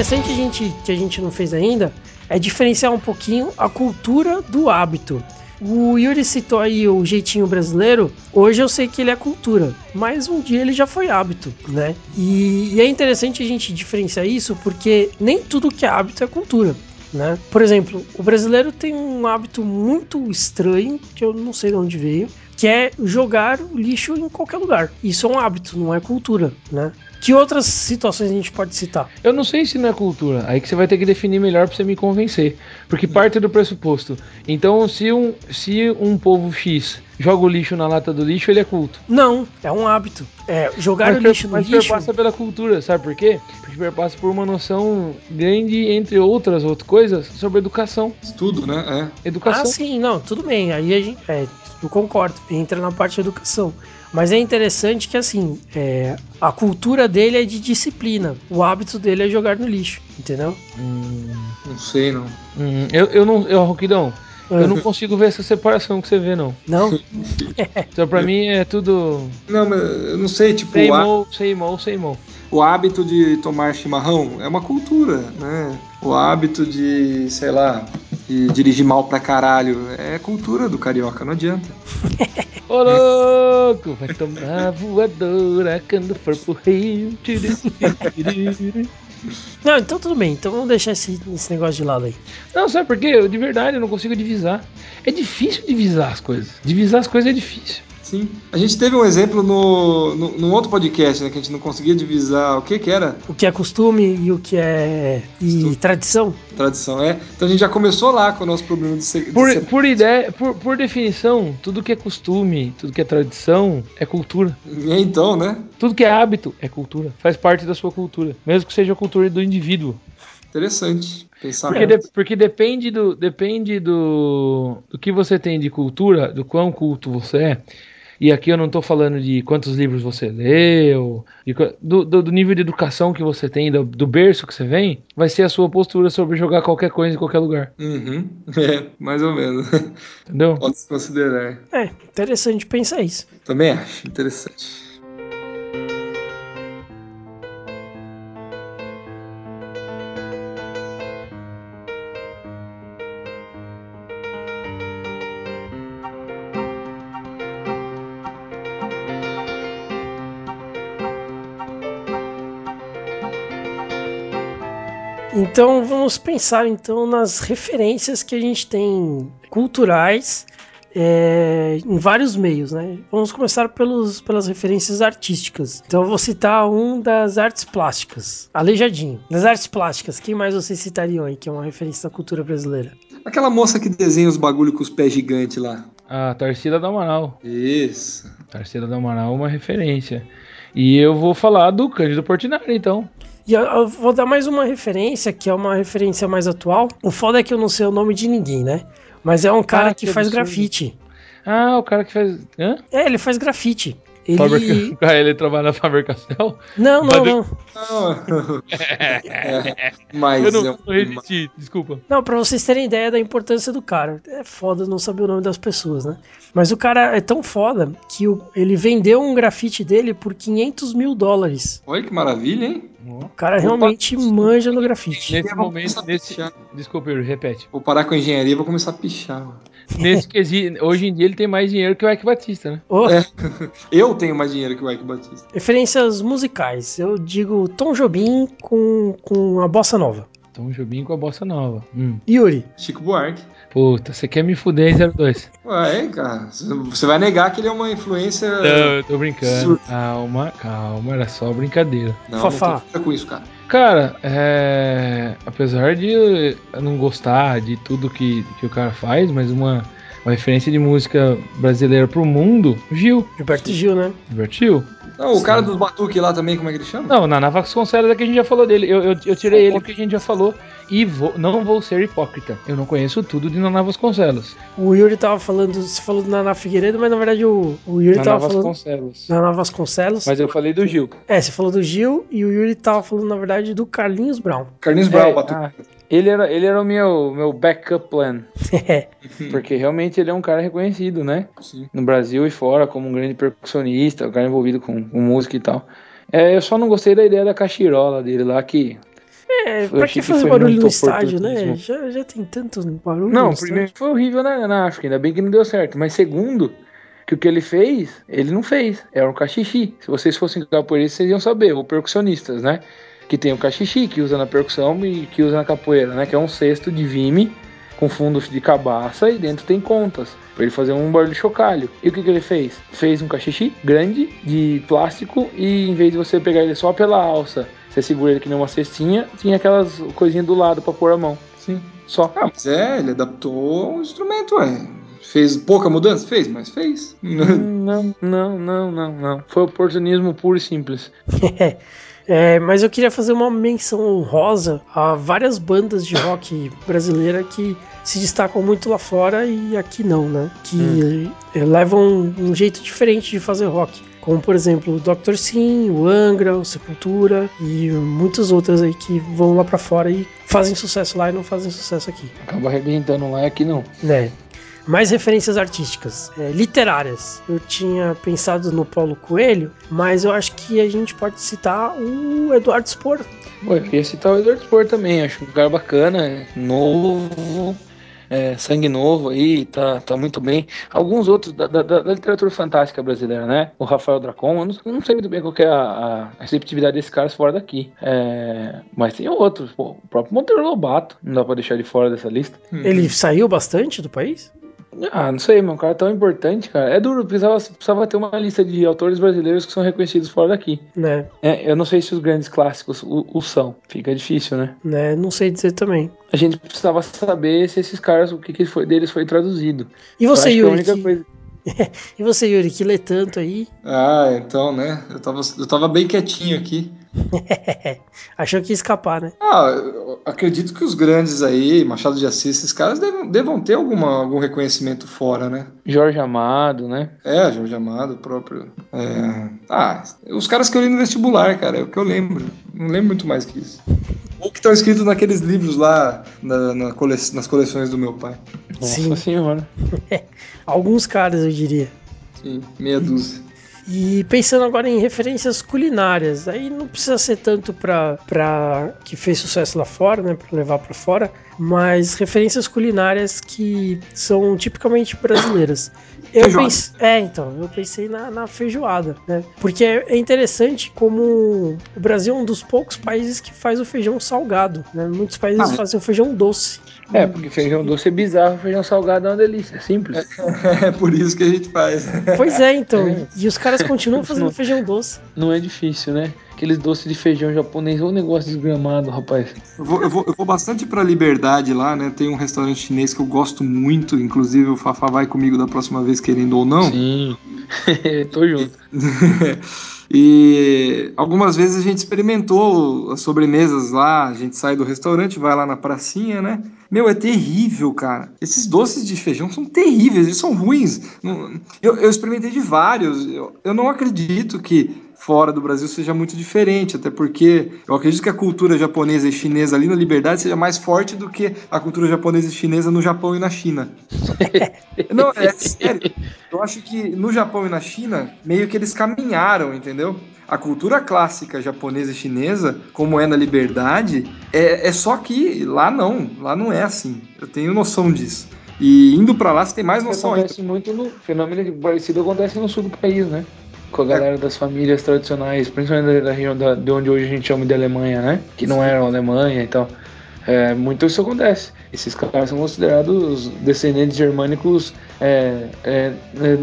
Interessante a gente, que a gente não fez ainda é diferenciar um pouquinho a cultura do hábito. O Yuri citou aí o jeitinho brasileiro. Hoje eu sei que ele é cultura, mas um dia ele já foi hábito, né? E, e é interessante a gente diferenciar isso porque nem tudo que é hábito é cultura. Né? Por exemplo, o brasileiro tem um hábito muito estranho, que eu não sei de onde veio, que é jogar lixo em qualquer lugar. Isso é um hábito, não é cultura, né? Que outras situações a gente pode citar? Eu não sei se não é cultura. Aí que você vai ter que definir melhor pra você me convencer. Porque parte do pressuposto. Então, se um, se um povo X joga o lixo na lata do lixo, ele é culto. Não, é um hábito. É, jogar o per- lixo no mas lixo. perpassa pela cultura, sabe por quê? Porque perpassa por uma noção grande, entre outras outras coisas, sobre educação. Tudo, né? É. Educação. Ah, sim, não, tudo bem. Aí a gente. É, eu concordo, entra na parte de educação. Mas é interessante que, assim, é, a cultura dele é de disciplina. O hábito dele é jogar no lixo, entendeu? Não sei, não. Hum, eu, eu não. Eu, Roquidão. Eu não consigo ver essa separação que você vê, não. Não? Então, pra mim, é tudo. Não, mas eu não sei, tipo, Sem o, há- mou, sem mou, sem mou. o hábito de tomar chimarrão é uma cultura, né? O hábito de, sei lá, de dirigir mal pra caralho é cultura do carioca, não adianta. Ô louco, vai tomar voadora quando for pro rio. Não, então tudo bem. Então vamos deixar esse, esse negócio de lado aí. Não, sabe por quê? Eu de verdade eu não consigo divisar. É difícil divisar as coisas. Divisar as coisas é difícil. Sim. A gente teve um exemplo no, no, num outro podcast, né? Que a gente não conseguia divisar o que que era O que é costume e o que é e tradição. tradição, é. Então a gente já começou lá com o nosso problema de ser. de Por, ser- por ideia, por, por definição, tudo que é costume, tudo que é tradição é cultura. Então, né? Tudo que é hábito é cultura. Faz parte da sua cultura. Mesmo que seja a cultura do indivíduo. Interessante. Pensar Porque, de- porque depende, do, depende do, do que você tem de cultura, do quão culto você é. E aqui eu não tô falando de quantos livros você leu, de do, do, do nível de educação que você tem, do, do berço que você vem, vai ser a sua postura sobre jogar qualquer coisa em qualquer lugar. Uhum. É, mais ou menos. Entendeu? Pode se considerar. É, interessante pensar isso. Também acho. Interessante. Então vamos pensar então nas referências que a gente tem culturais é, em vários meios, né? Vamos começar pelos, pelas referências artísticas. Então eu vou citar um das artes plásticas, Aleijadinho. Das artes plásticas, quem mais vocês citariam aí que é uma referência da cultura brasileira? Aquela moça que desenha os bagulho com os pés gigantes lá. A Tarsila do Amaral. Isso. Tarsila do Amaral é uma referência. E eu vou falar do Cândido Portinari, então. E eu, eu vou dar mais uma referência, que é uma referência mais atual. O foda é que eu não sei o nome de ninguém, né? Mas é um cara Ah, que, que faz absurdo. grafite. Ah, o cara que faz. Hã? É, ele faz grafite. Ele. Faber... Ele trabalha na Faber Castell? Não, não, não. Não. É, mas Eu não, é não resisti, desculpa. Não, pra vocês terem ideia da importância do cara. É foda não saber o nome das pessoas, né? Mas o cara é tão foda que o- ele vendeu um grafite dele por 500 mil dólares. Olha que maravilha, hein? O cara realmente manja no grafite. Nesse Eu vou momento, nesse. Desculpa, Yuri, repete. Vou parar com a engenharia e vou começar a pichar. mano. Nesse quesito, hoje em dia ele tem mais dinheiro que o Ike Batista, né? Ô, É. Eu tenho mais dinheiro que o Ike Batista. Referências musicais. Eu digo Tom Jobim com, com a bossa nova. Tom Jobim com a bossa nova. Hum. Yuri. Chico Buarque. Puta, você quer me fuder em 02. Ué, cara, você vai negar que ele é uma influência. Não, eu tô brincando. Surto. Calma, calma, era só brincadeira. Não, Fafá. não com isso, cara. Cara, é. Apesar de eu não gostar de tudo que, que o cara faz, mas uma, uma referência de música brasileira pro mundo, Gil. Gilberto Gil, né? Gilberto Gil. Não, o cara dos batuques lá também, como é que ele chama? Não, na Nava Vasconcelos é que a gente já falou dele. Eu, eu, eu tirei ele porque a gente já falou. E vou, não vou ser hipócrita. Eu não conheço tudo de Naná Vasconcelos. O Yuri tava falando, você falou do Naná Figueiredo, mas na verdade o, o Yuri Naná tava falando Vasconcelos. Naná Vasconcelos. Mas eu falei do Gil. É, você falou do Gil e o Yuri tava falando, na verdade, do Carlinhos Brown. Carlinhos Brown, É, batuque. ah, ele era, ele era o meu, meu backup plan. Porque realmente ele é um cara reconhecido, né? Sim. No Brasil e fora, como um grande percussionista, um cara envolvido com, com música e tal. É, eu só não gostei da ideia da cachirola dele lá, que. É, pra que fazer barulho no estádio, né? Já, já tem tanto barulho Não, no primeiro foi horrível na, na África, ainda bem que não deu certo. Mas segundo, que o que ele fez, ele não fez. Era um cachixi. Se vocês fossem capoeiristas, vocês iam saber, ou percussionistas, né? Que tem o cachixi, que usa na percussão e que usa na capoeira, né? Que é um cesto de vime com fundos de cabaça e dentro tem contas. Pra ele fazer um barulho de chocalho. E o que, que ele fez? Fez um cachixi grande de plástico e em vez de você pegar ele só pela alça, você segura ele que nem uma cestinha, tinha aquelas coisinhas do lado pra pôr a mão. Sim. Só. Ah, mas é, ele adaptou o instrumento, ué. Fez pouca mudança? Fez, mas fez. Não, não, não, não, não. Foi oportunismo puro e simples. É, mas eu queria fazer uma menção honrosa a várias bandas de rock brasileira que se destacam muito lá fora e aqui não, né? Que eh, levam um, jeito diferente de fazer rock. Como, por exemplo, o Dr. Sim, o Angra, o Sepultura e muitas outras aí que vão lá pra fora e fazem sucesso lá e não fazem sucesso aqui. Acaba arrebentando lá e aqui não. né? Mais referências artísticas, é, literárias. Eu tinha pensado no Paulo Coelho, mas eu acho que a gente pode citar o Eduardo Spor. Pô, eu queria citar o Eduardo Spor também. Acho um cara bacana, novo, é, sangue novo aí, tá, tá muito bem. Alguns outros da, da- da literatura fantástica brasileira, né? O Rafael Dracon, eu não, eu não sei muito bem qual que é a, a receptividade desses caras fora daqui. É, mas tem outros, pô, o próprio Monteiro Lobato, não dá pra deixar ele fora dessa lista. Ele saiu bastante do país? Ah, não sei, meu. Um cara tão importante, cara. É duro, precisava, precisava ter uma lista de autores brasileiros que são reconhecidos fora daqui. Né? É, eu não sei se os grandes clássicos o, o são. Fica difícil, né? Né? Não sei dizer também. A gente precisava saber se esses caras, o que, que foi, deles foi traduzido. E Eu você, acho que a Yuri? única que- coisa- E você, Yuri, que lê tanto aí? Ah, então, né? Eu tava, eu tava bem quietinho aqui. Achou que ia escapar, né? Ah, eu acredito que os grandes aí, Machado de Assis, esses caras devam, devam ter alguma, algum reconhecimento fora, né? Jorge Amado, né? É, Jorge Amado, o próprio. É... Ah, os caras que eu li no vestibular, cara, é o que eu lembro. Não lembro muito mais que isso. Ou que estão escritos naqueles livros lá na- na cole- nas coleções do meu pai. Nossa Sim. senhora. Alguns caras, eu diria. Sim, meia dúzia. E pensando agora em referências culinárias, aí não precisa ser tanto pra que fez sucesso lá fora, né, para levar pra fora, mas referências culinárias que são tipicamente brasileiras. Eu Feijoada. pense, é, então, eu pensei na, na feijoada, né? Porque é é interessante como o Brasil é um dos poucos países que faz o feijão salgado, né? Muitos países Ah, é. fazem o feijão doce. É, porque feijão doce é bizarro, feijão salgado é uma delícia, é simples. É por isso que a gente faz. Pois é, então. E os caras continuam fazendo feijão doce. Não é difícil, né? Aqueles doces de feijão japonês, um negócio desgramado, rapaz. Eu vou, eu vou, eu vou bastante pra Liberdade lá, né? Tem um restaurante chinês que eu gosto muito, inclusive o Fafá vai comigo da próxima vez, querendo ou não. Sim. Tô junto. e algumas vezes a gente experimentou as sobremesas lá, a gente sai do restaurante, vai lá na pracinha, né? Meu, é terrível, cara. Esses doces de feijão são terríveis, eles são ruins. Eu, eu experimentei de vários. Eu, eu não acredito que fora do Brasil seja muito diferente, até porque eu acredito que a cultura japonesa e chinesa ali na Liberdade seja mais forte do que a cultura japonesa e chinesa no Japão e na China. Não, é sério. Eu acho que no Japão e na China, meio que eles caminharam, entendeu? A cultura clássica japonesa e chinesa, como é na Liberdade, é, é só que lá não. Lá não é assim. Eu tenho noção disso. E indo pra lá, você tem mais noção ainda. Acontece muito no. Fenômeno parecido acontece no sul do país, né? Com a galera das famílias tradicionais, principalmente da região da, de onde hoje a gente chama de Alemanha, né? Que não eram Alemanha e tal. É, muito isso acontece. Esses caras são considerados descendentes germânicos, é, é, é,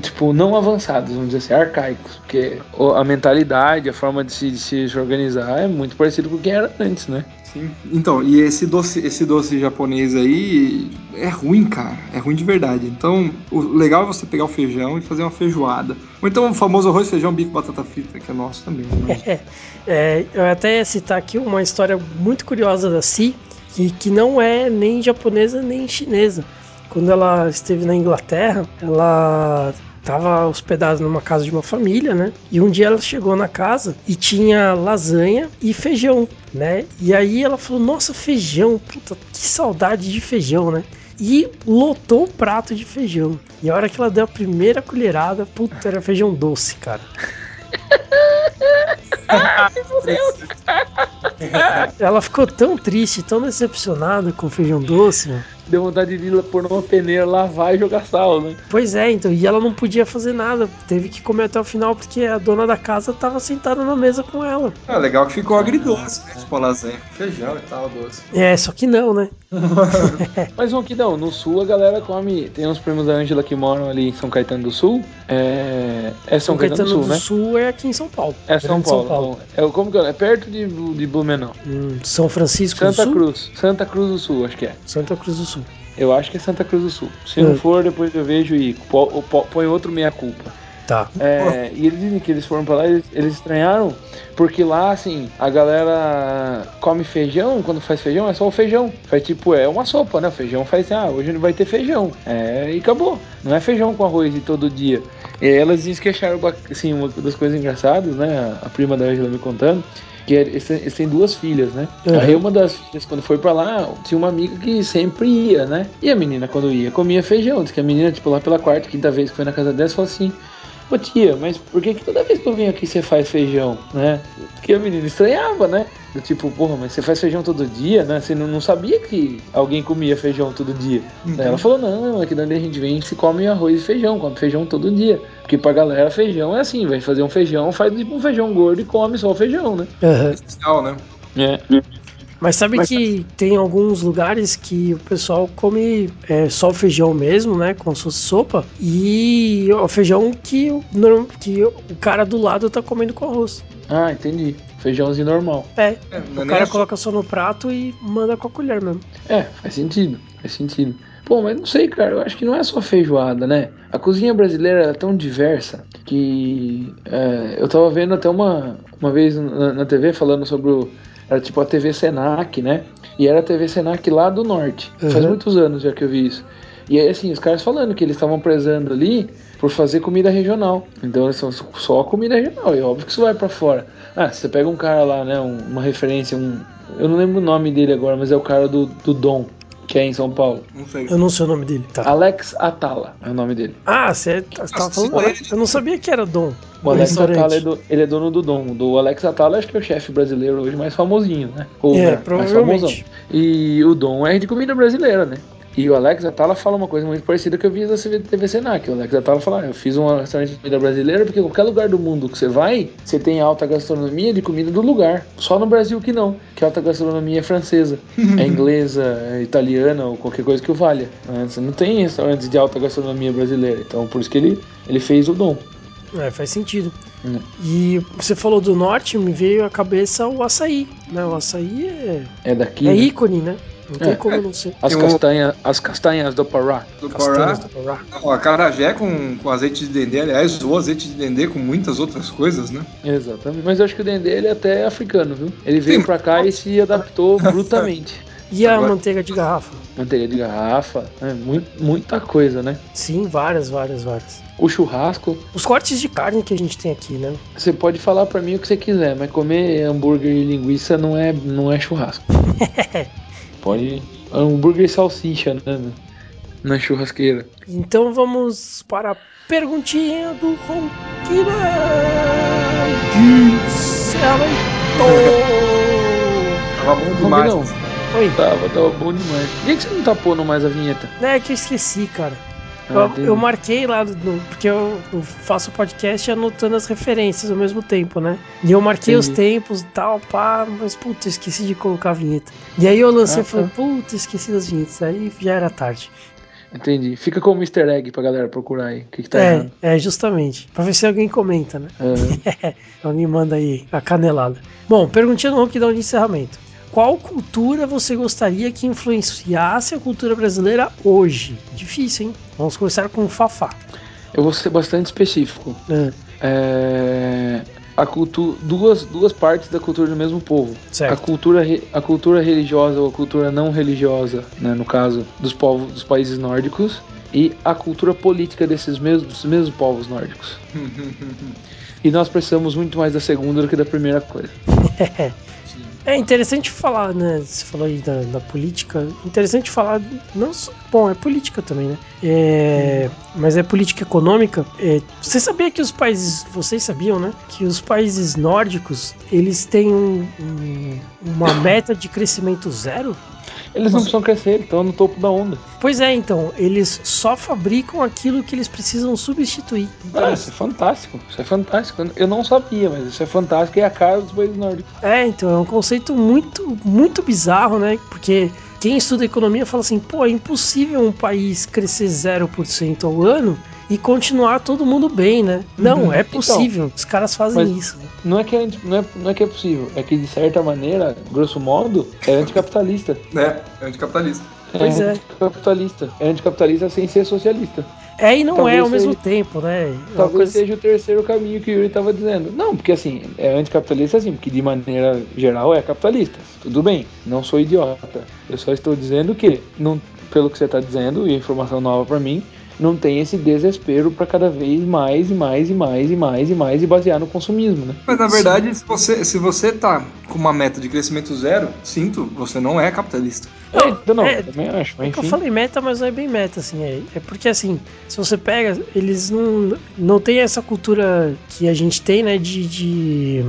tipo, não avançados, vamos dizer assim, arcaicos. Porque a mentalidade, a forma de se, de se organizar é muito parecido com o que era antes, né? Sim. Então, e esse doce, esse doce japonês aí é ruim, cara. É ruim de verdade. Então, o legal é você pegar o feijão e fazer uma feijoada. Ou então o famoso arroz, feijão, bife, batata frita, que é nosso também. Mas... É, eu até ia citar aqui uma história muito curiosa da Si, que, que não é nem japonesa nem chinesa. Quando ela esteve na Inglaterra, ela estava hospedada numa casa de uma família, né? E um dia ela chegou na casa e tinha lasanha e feijão, né? E aí ela falou: Nossa, feijão, puta, que saudade de feijão, né? E lotou o prato de feijão. E a hora que ela deu a primeira colherada, puta, era feijão doce, cara. Ela ficou tão triste, tão decepcionada com o feijão doce, mano. Deu vontade de ir pôr numa peneira, lavar e jogar sal, né? Pois é, então, e ela não podia fazer nada, teve que comer até o final porque a dona da casa tava sentada na mesa com ela. É legal que ficou agridoce, né? Tipo lasanha. Feijão e tal, doce. É, só que não, né? Mas um aqui não, no sul a galera come. Tem uns primos da Ângela que moram ali em São Caetano do Sul. É, é São, Caetano, do Sul, né? Sul é aqui em São Paulo. É São Grande Paulo. É, como que é? É perto de, de Blumenau. Hum, São Francisco do Santa Sul? Cruz. Santa Cruz do Sul, acho que é. Santa Cruz do Sul. Eu acho que é Santa Cruz do Sul. Se Hum. não for, depois eu vejo e põe outro meia-culpa. Tá. É, e eles dizem que eles foram pra lá e eles, estranharam, porque lá, assim, a galera come feijão, quando faz feijão é só o feijão. Faz tipo, é uma sopa, né? O feijão faz, ah, hoje não vai ter feijão. É, e acabou. Não é feijão com arroz de todo dia. E elas dizem que acharam, assim, uma das coisas engraçadas, né? A prima da Angela me contando. Que eles têm- eles têm duas filhas, né? Uhum. Aí uma das filhas, quando foi pra lá, tinha uma amiga que sempre ia, né? E a menina, quando ia, comia feijão. Diz que a menina, tipo, lá pela quarta, quinta vez que foi na casa dela, falou assim: Ô tia, mas por que, que toda vez que eu venho aqui você faz feijão, né? Porque a menina estranhava, né? Do tipo, porra, mas você faz feijão todo dia, né? Você não, não sabia que alguém comia feijão todo dia. Daí ela falou, não, aqui dali a gente vem se come arroz e feijão, come feijão todo dia. Porque pra galera feijão é assim, vai fazer um feijão, faz tipo um feijão gordo e come só o feijão, né? Aham. Especial, né? É. Mas sabe que tem alguns lugares que o pessoal come é, só o feijão mesmo, né? Com sua sopa. E o feijão que, que o cara do lado tá comendo com arroz. Ah, entendi. Feijãozinho normal. É, É, é o nem cara coloca só no prato e manda com a colher mesmo. É, faz sentido, faz sentido. Pô, mas não sei, cara, eu acho que não é só feijoada, né? A cozinha brasileira é tão diversa que é, eu tava vendo até uma, uma vez na, na TV falando sobre o. Era tipo a TV Senac, né? E era a TV Senac lá do norte. Faz Uhum. muitos anos já que eu vi isso. E aí, assim, os caras falando que eles estavam prezando ali por fazer comida regional. Então, eles são só comida regional. E óbvio que isso vai pra fora. Ah, você pega um cara lá, né? um- uma referência, um. Eu não lembro o nome dele agora, mas é o cara do, do Dom, que é em São Paulo. Não sei. Eu não sei o nome dele, tá? Alex Atala é o nome dele. Ah, você você tava falando. ele- Eu não sabia que era Dom. O Alex. Atala é, do- ele é dono do Dom. Do Alex Atala acho que é o chefe brasileiro hoje mais famosinho, né? Ou, É, né, mais provavelmente. famosão. E o Dom é de comida brasileira, né? E o Alex Atala fala uma coisa muito parecida que eu vi da TV Senac. O Alex Atala fala, "Ah, eu fiz um restaurante de comida brasileira porque qualquer lugar do mundo que você vai, você tem alta gastronomia de comida do lugar. Só no Brasil que não, que a alta gastronomia é francesa, é inglesa, é italiana ou qualquer coisa que o valha. Você não tem restaurantes de alta gastronomia brasileira. Então por isso que ele, ele fez o Dom. É, faz sentido. Hum. E você falou do norte, me veio à cabeça o açaí. Né? O açaí é, É daqui. é né? ícone, né? Não tem É. como não ser. As, um- castanha, as castanhas do Pará. Do Pará. Do Pará. Ó, acarajé com, com azeite de dendê, aliás, o azeite de dendê com muitas outras coisas, né? Exatamente. Mas eu acho que o Dendê ele é até africano, viu? Ele veio Sim. pra cá e se adaptou brutamente. E a Agora- manteiga de garrafa? Manteiga de garrafa, é, mui- muita coisa, né? Sim, várias, várias, várias. O churrasco, Os cortes de carne que a gente tem aqui, né? você pode falar pra mim o que você quiser, mas comer hambúrguer e linguiça não é, não é churrasco. pode. Hambúrguer e salsicha, né? Na churrasqueira. Então vamos para a perguntinha do Ronquina de Tava bom demais. não. Oi, Tava, tava bom demais. Por que, que você não tá pondo mais a vinheta? é que eu esqueci, cara. Ah, Eu, eu marquei lá, no- porque eu, eu faço podcast anotando as referências ao mesmo tempo, né? E eu marquei os Entendi. tempos e tal, pá, mas puta, esqueci de colocar a vinheta. E aí eu lancei Ah, e falei, tá. puta, esqueci das vinhetas. Aí já era tarde. Entendi. Fica como easter egg pra galera procurar aí. O que, que tá é, errado. é, justamente. Pra ver se alguém comenta, né? É. Alguém manda aí a canelada. Bom, perguntinha no ronquidão de encerramento. Qual cultura você gostaria que influenciasse a cultura brasileira hoje? Difícil, hein? Vamos começar com o Fafá. Eu vou ser bastante específico. Ah, É, a cultura, duas, duas partes da cultura do mesmo povo. Certo. A cultura, re- a cultura religiosa ou a cultura não religiosa, né, no caso dos povos dos países nórdicos, e a cultura política desses mesmos, dos mesmos povos nórdicos. E nós precisamos muito mais da segunda do que da primeira coisa. É interessante falar, né? Você falou aí da, da política. Interessante falar. Não só, bom, é política também, né? É, mas é política econômica. É, você sabia que os países. Vocês sabiam, né? Que os países nórdicos eles têm um- um- uma meta de crescimento zero? Eles não precisam crescer, eles estão no topo da onda. Pois é, então. Eles só fabricam aquilo que eles precisam substituir. Ah, isso é fantástico, isso é fantástico. Eu não sabia, mas isso é fantástico e é a cara dos países nórdicos. É, então é um conceito muito, muito bizarro, né? Porque quem estuda economia fala assim, pô, é impossível um país crescer 0% ao ano e continuar todo mundo bem, né? Não, é possível. Os caras fazem isso. né? Não é, que é, não, é, não é que é possível, é que de certa maneira, grosso modo, é anticapitalista. né? É anticapitalista. Pois é. anticapitalista. É anticapitalista sem ser socialista. É e não Talvez é ao mesmo seja- tempo, né? É Talvez coisa- seja o terceiro caminho que o Yuri estava dizendo. Não, porque assim, é anticapitalista assim, porque de maneira geral é capitalista. Tudo bem, não sou idiota. Eu só estou dizendo que, não, pelo que você está dizendo, e informação nova para mim, não tem esse desespero para cada vez mais e mais e mais e mais e mais e basear no consumismo, né? Mas na verdade, se você, se você tá com uma meta de crescimento zero, sinto, você não é capitalista. É, então não, é, eu também acho, mas É que eu enfim. falei meta, mas não é bem meta, assim. É, é porque, assim, se você pega, eles não, não tem essa cultura que a gente tem, né, de, de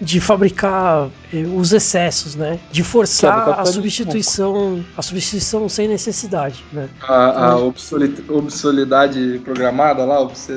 de fabricar eh, os excessos, né? De Que é forçar a substituição, a substituição sem necessidade, né? A, a obsoli- obsolidade programada lá, obs-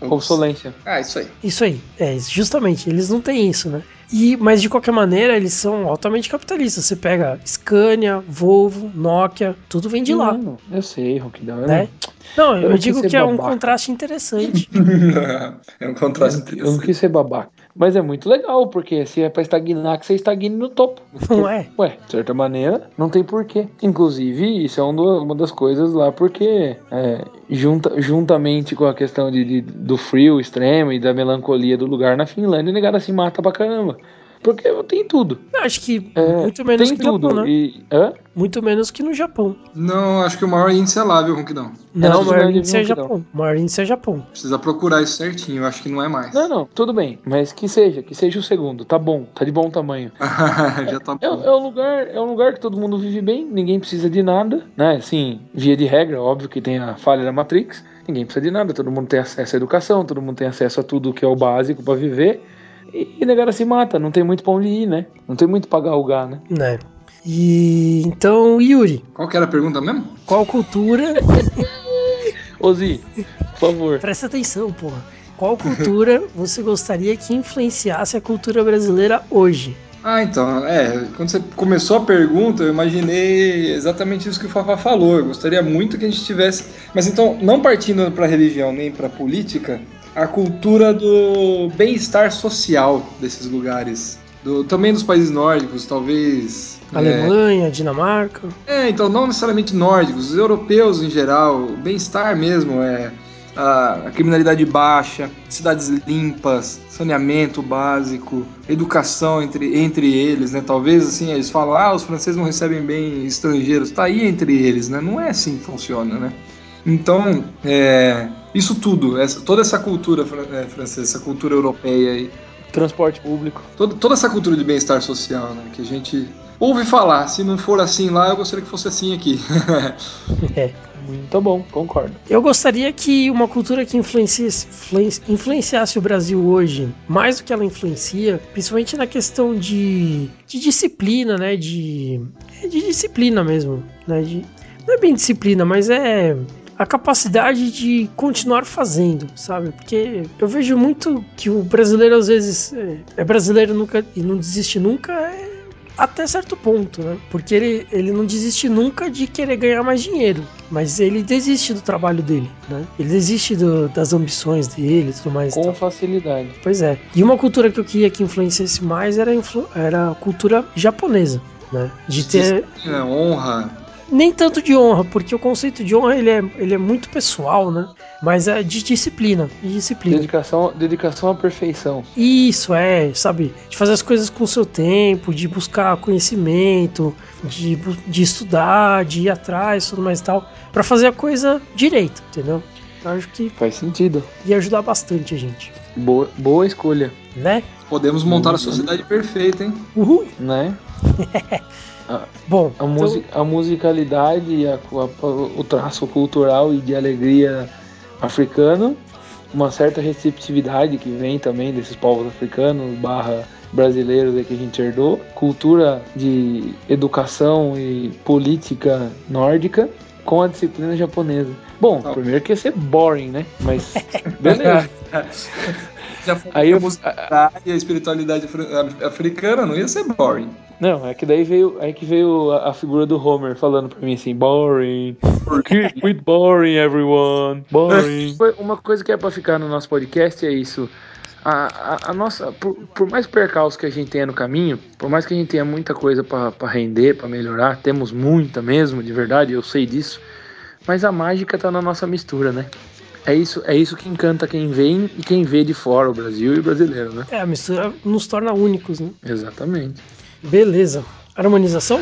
Obsolência. Ah, isso aí. Isso aí, é, justamente, eles não têm isso, né? E, mas de qualquer maneira, eles são altamente capitalistas. Você pega Scania, Volvo, Nokia, tudo vem de lá, Não, eu sei, eu né? Não, eu, Eu digo que é um babaca. contraste interessante. é um contraste eu não interessante. quis ser babaca. Mas é muito legal, porque se é pra estagnar, que você estagne no topo. Não é? Ué, de certa maneira, não tem porquê. Inclusive, isso é um do- uma das coisas lá, porque é, junta, juntamente com a questão de, de- do frio extremo e da melancolia do lugar na Finlândia, o negado se mata pra caramba. Porque tem tudo. Eu acho que É, muito menos tem que no tudo. Japão, né? E, hã? Muito menos que no Japão. Não, acho que o maior índice é lá, viu, Ronquidão? Não, na o maior índice é Japão. O maior índice é Japão. Precisa procurar isso certinho, acho que não é mais. Não, não, tudo bem. Mas que seja, que seja o segundo. Tá bom, tá de bom tamanho. Já tá É, bom. é um lugar, é um lugar que todo mundo vive bem, ninguém precisa de nada, né? Assim, via de regra, óbvio que tem a falha da Matrix, ninguém precisa de nada, todo mundo tem acesso à educação, todo mundo tem acesso a tudo que é o básico pra viver. E, e negara se mata, não tem muito pra onde ir, né? Não tem muito pra galgar, né? Né? E então, Yuri, Qual que era a pergunta mesmo? qual cultura. Ozi, por favor. Presta atenção, porra. Qual cultura você gostaria que influenciasse a cultura brasileira hoje? Ah, então, é, quando você começou a pergunta, eu imaginei exatamente isso que o Fafá falou. Eu gostaria muito que a gente tivesse. Mas então, não partindo para religião nem para política, a cultura do bem-estar social desses lugares. Do, também dos países nórdicos, talvez. é, Alemanha, Dinamarca? É, então não necessariamente nórdicos, os europeus em geral, o bem-estar mesmo é a, a criminalidade baixa, cidades limpas, saneamento básico, educação entre, entre eles, né? Talvez assim eles falam, ah, os franceses não recebem bem estrangeiros, tá aí entre eles, né? Não é assim que funciona, né? Então, é, isso tudo, essa, toda essa cultura é, francesa, essa cultura europeia aí, Transporte público. toda, toda essa cultura de bem-estar social, né? Que a gente ouve falar, se não for assim lá, eu gostaria que fosse assim aqui. É. Muito bom, concordo. Eu gostaria que uma cultura que influenciasse, influen- influenciasse o Brasil hoje, mais do que ela influencia, principalmente na questão de, de disciplina, né? De, é de disciplina mesmo. Né? De, não é bem disciplina, mas é a capacidade de continuar fazendo, sabe? Porque eu vejo muito que o brasileiro às vezes é, é brasileiro nunca e não desiste nunca. É, até certo ponto, né? Porque ele, ele não desiste nunca de querer ganhar mais dinheiro, mas ele desiste do trabalho dele, né? Ele desiste do- das ambições dele e tudo mais. Com tal. facilidade. Pois é. E uma cultura que eu queria que influenciasse mais era, influ- era a cultura japonesa, né? De ter Disciplina, honra, nem tanto de honra, porque o conceito de honra ele é, ele é muito pessoal, né? Mas é de disciplina, de disciplina. Dedicação, dedicação à perfeição. Isso é, sabe? De fazer as coisas com o seu tempo, de buscar conhecimento, de, de estudar, de ir atrás, tudo mais e tal, pra fazer a coisa direito, entendeu? Eu acho que Faz sentido. ia ajudar bastante a gente, Boa, boa escolha, né? podemos montar a sociedade perfeita, hein? Uhul! né? Bom, A, então- musi- a musicalidade, e a- a- o traço cultural e de alegria africano, uma certa receptividade que vem também desses povos africanos barra brasileiros que a gente herdou, cultura de educação e política nórdica com a disciplina japonesa. Bom, Não. primeiro que ia ser boring, né? Mas beleza. Já foi Aí a eu- e a espiritualidade afri- africana, não ia ser boring. Não, é que daí veio, aí que veio a, a figura do Homer falando pra mim assim, boring. Keep it boring, everyone. Boring. Uma coisa que é pra ficar no nosso podcast é isso. A, a, a nossa, por, por mais percalços que a gente tenha no caminho, por mais que a gente tenha muita coisa pra pra render, pra melhorar, temos muita mesmo, de verdade, eu sei disso. Mas a mágica tá na nossa mistura, né? É isso, é isso que encanta quem vem e quem vê de fora o Brasil e o brasileiro, né? é, a mistura nos torna únicos, né? Exatamente. Beleza. Harmonização?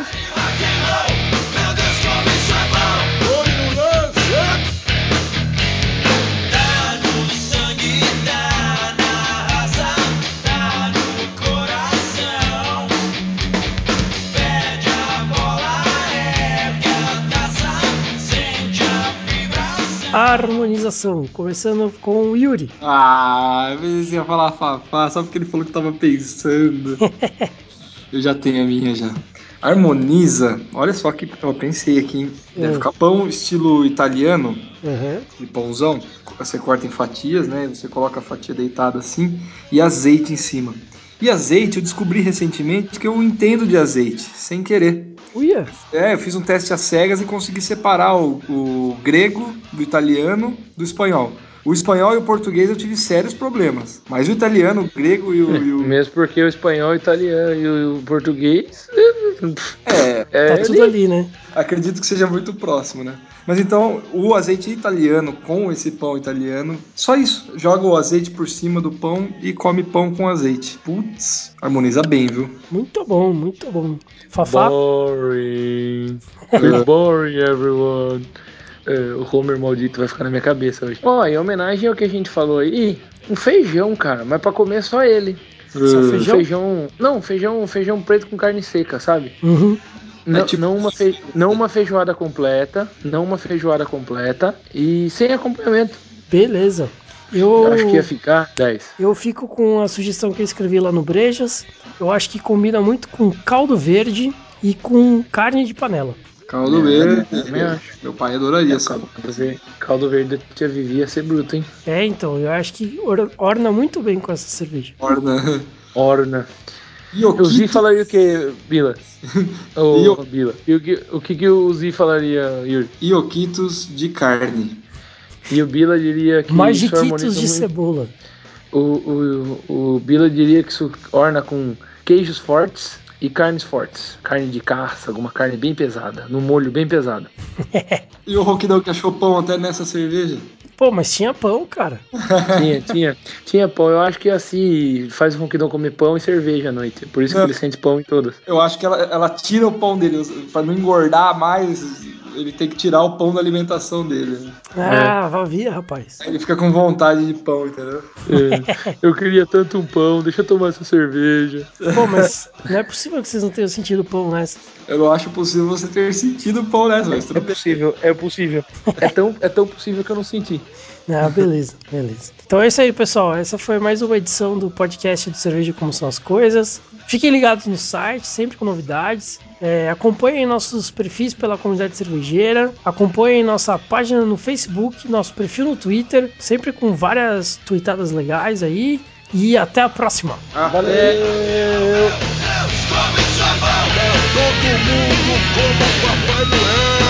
harmonização, começando com o Yuri. Ah, eu ia falar Fafá só porque ele falou que tava pensando. eu já tenho a minha já. Harmoniza, olha só que eu pensei aqui, hein? Deve Hum. ficar pão estilo italiano, Uhum. de pãozão. Você corta em fatias, né? Você coloca a fatia deitada assim e azeite em cima. E azeite, eu descobri recentemente que eu entendo de azeite, sem querer. Uia, É, eu fiz um teste às cegas e consegui separar o, o grego do italiano do espanhol. O espanhol e o português eu tive sérios problemas. Mas o italiano, o grego e o. e o- Mesmo porque o espanhol, o italiano e o português. é, É, tá tudo ali, né? acredito que seja muito próximo, né? Mas então, o azeite italiano com esse pão italiano, só isso. Joga o azeite por cima do pão e come pão com azeite. Putz, harmoniza bem, viu? Muito bom, muito bom. Fafá, Boring. We're boring, everyone. É, o Homer maldito vai ficar na minha cabeça hoje. Ó, em homenagem ao que a gente falou aí, um feijão, cara, mas pra comer só ele. Só Uh, feijão? feijão. Não, feijão, feijão preto com carne seca, sabe? Uhum. Não, tipo- não, uma fe... não uma feijoada completa, não uma feijoada completa e sem acompanhamento. beleza. Eu Eu, acho que ia ficar 10. eu fico com a sugestão que eu escrevi lá no Brejas. Eu acho que combina muito com caldo verde e com carne de panela. Caldo verde. também acho. Meu pai adoraria, sabe? Caldo verde, caldo verde da tia Vivi ia ser bruto, hein? É, então, eu acho que or- orna muito bem com essa cerveja. Orna. Orna. O Zi falaria o que, Bila? Ô, E o- Bila. E o que, o que, que o Zi falaria, Yuri? Ioquitos de carne. E o Bila diria que isso Magiquitos harmoniza de muito. cebola. O, o, o Bila diria que isso orna com queijos fortes e carnes fortes. Carne de caça, alguma carne bem pesada, no molho bem pesado. E o Roquidão que achou pão até nessa cerveja? Pô, mas tinha pão, cara. Tinha, tinha, tinha pão. Eu acho que assim faz com que não comer pão e cerveja à noite. Por isso que Não. ele sente pão em todas. Eu acho que ela, ela tira o pão dele, pra não engordar mais, ele tem que tirar o pão da alimentação dele. né? Ah, vavia, rapaz. Aí Ele fica com vontade de pão, entendeu? É, eu queria tanto um pão, deixa eu tomar essa cerveja. Pô, mas não é possível que vocês não tenham sentido pão nessa. Eu não acho possível você ter sentido pão nessa, mas É bem. possível, é possível. É tão, é tão possível que eu não senti. Ah, beleza, beleza. Então é isso aí, pessoal. Essa foi mais uma edição do podcast do Cerveja Como São as Coisas. Fiquem ligados no site, sempre com novidades. É, acompanhem nossos perfis pela comunidade cervejeira. Acompanhem nossa página no Facebook, nosso perfil no Twitter, sempre com várias tweetadas legais aí. E até a próxima. Valeu! Todo mundo como papai.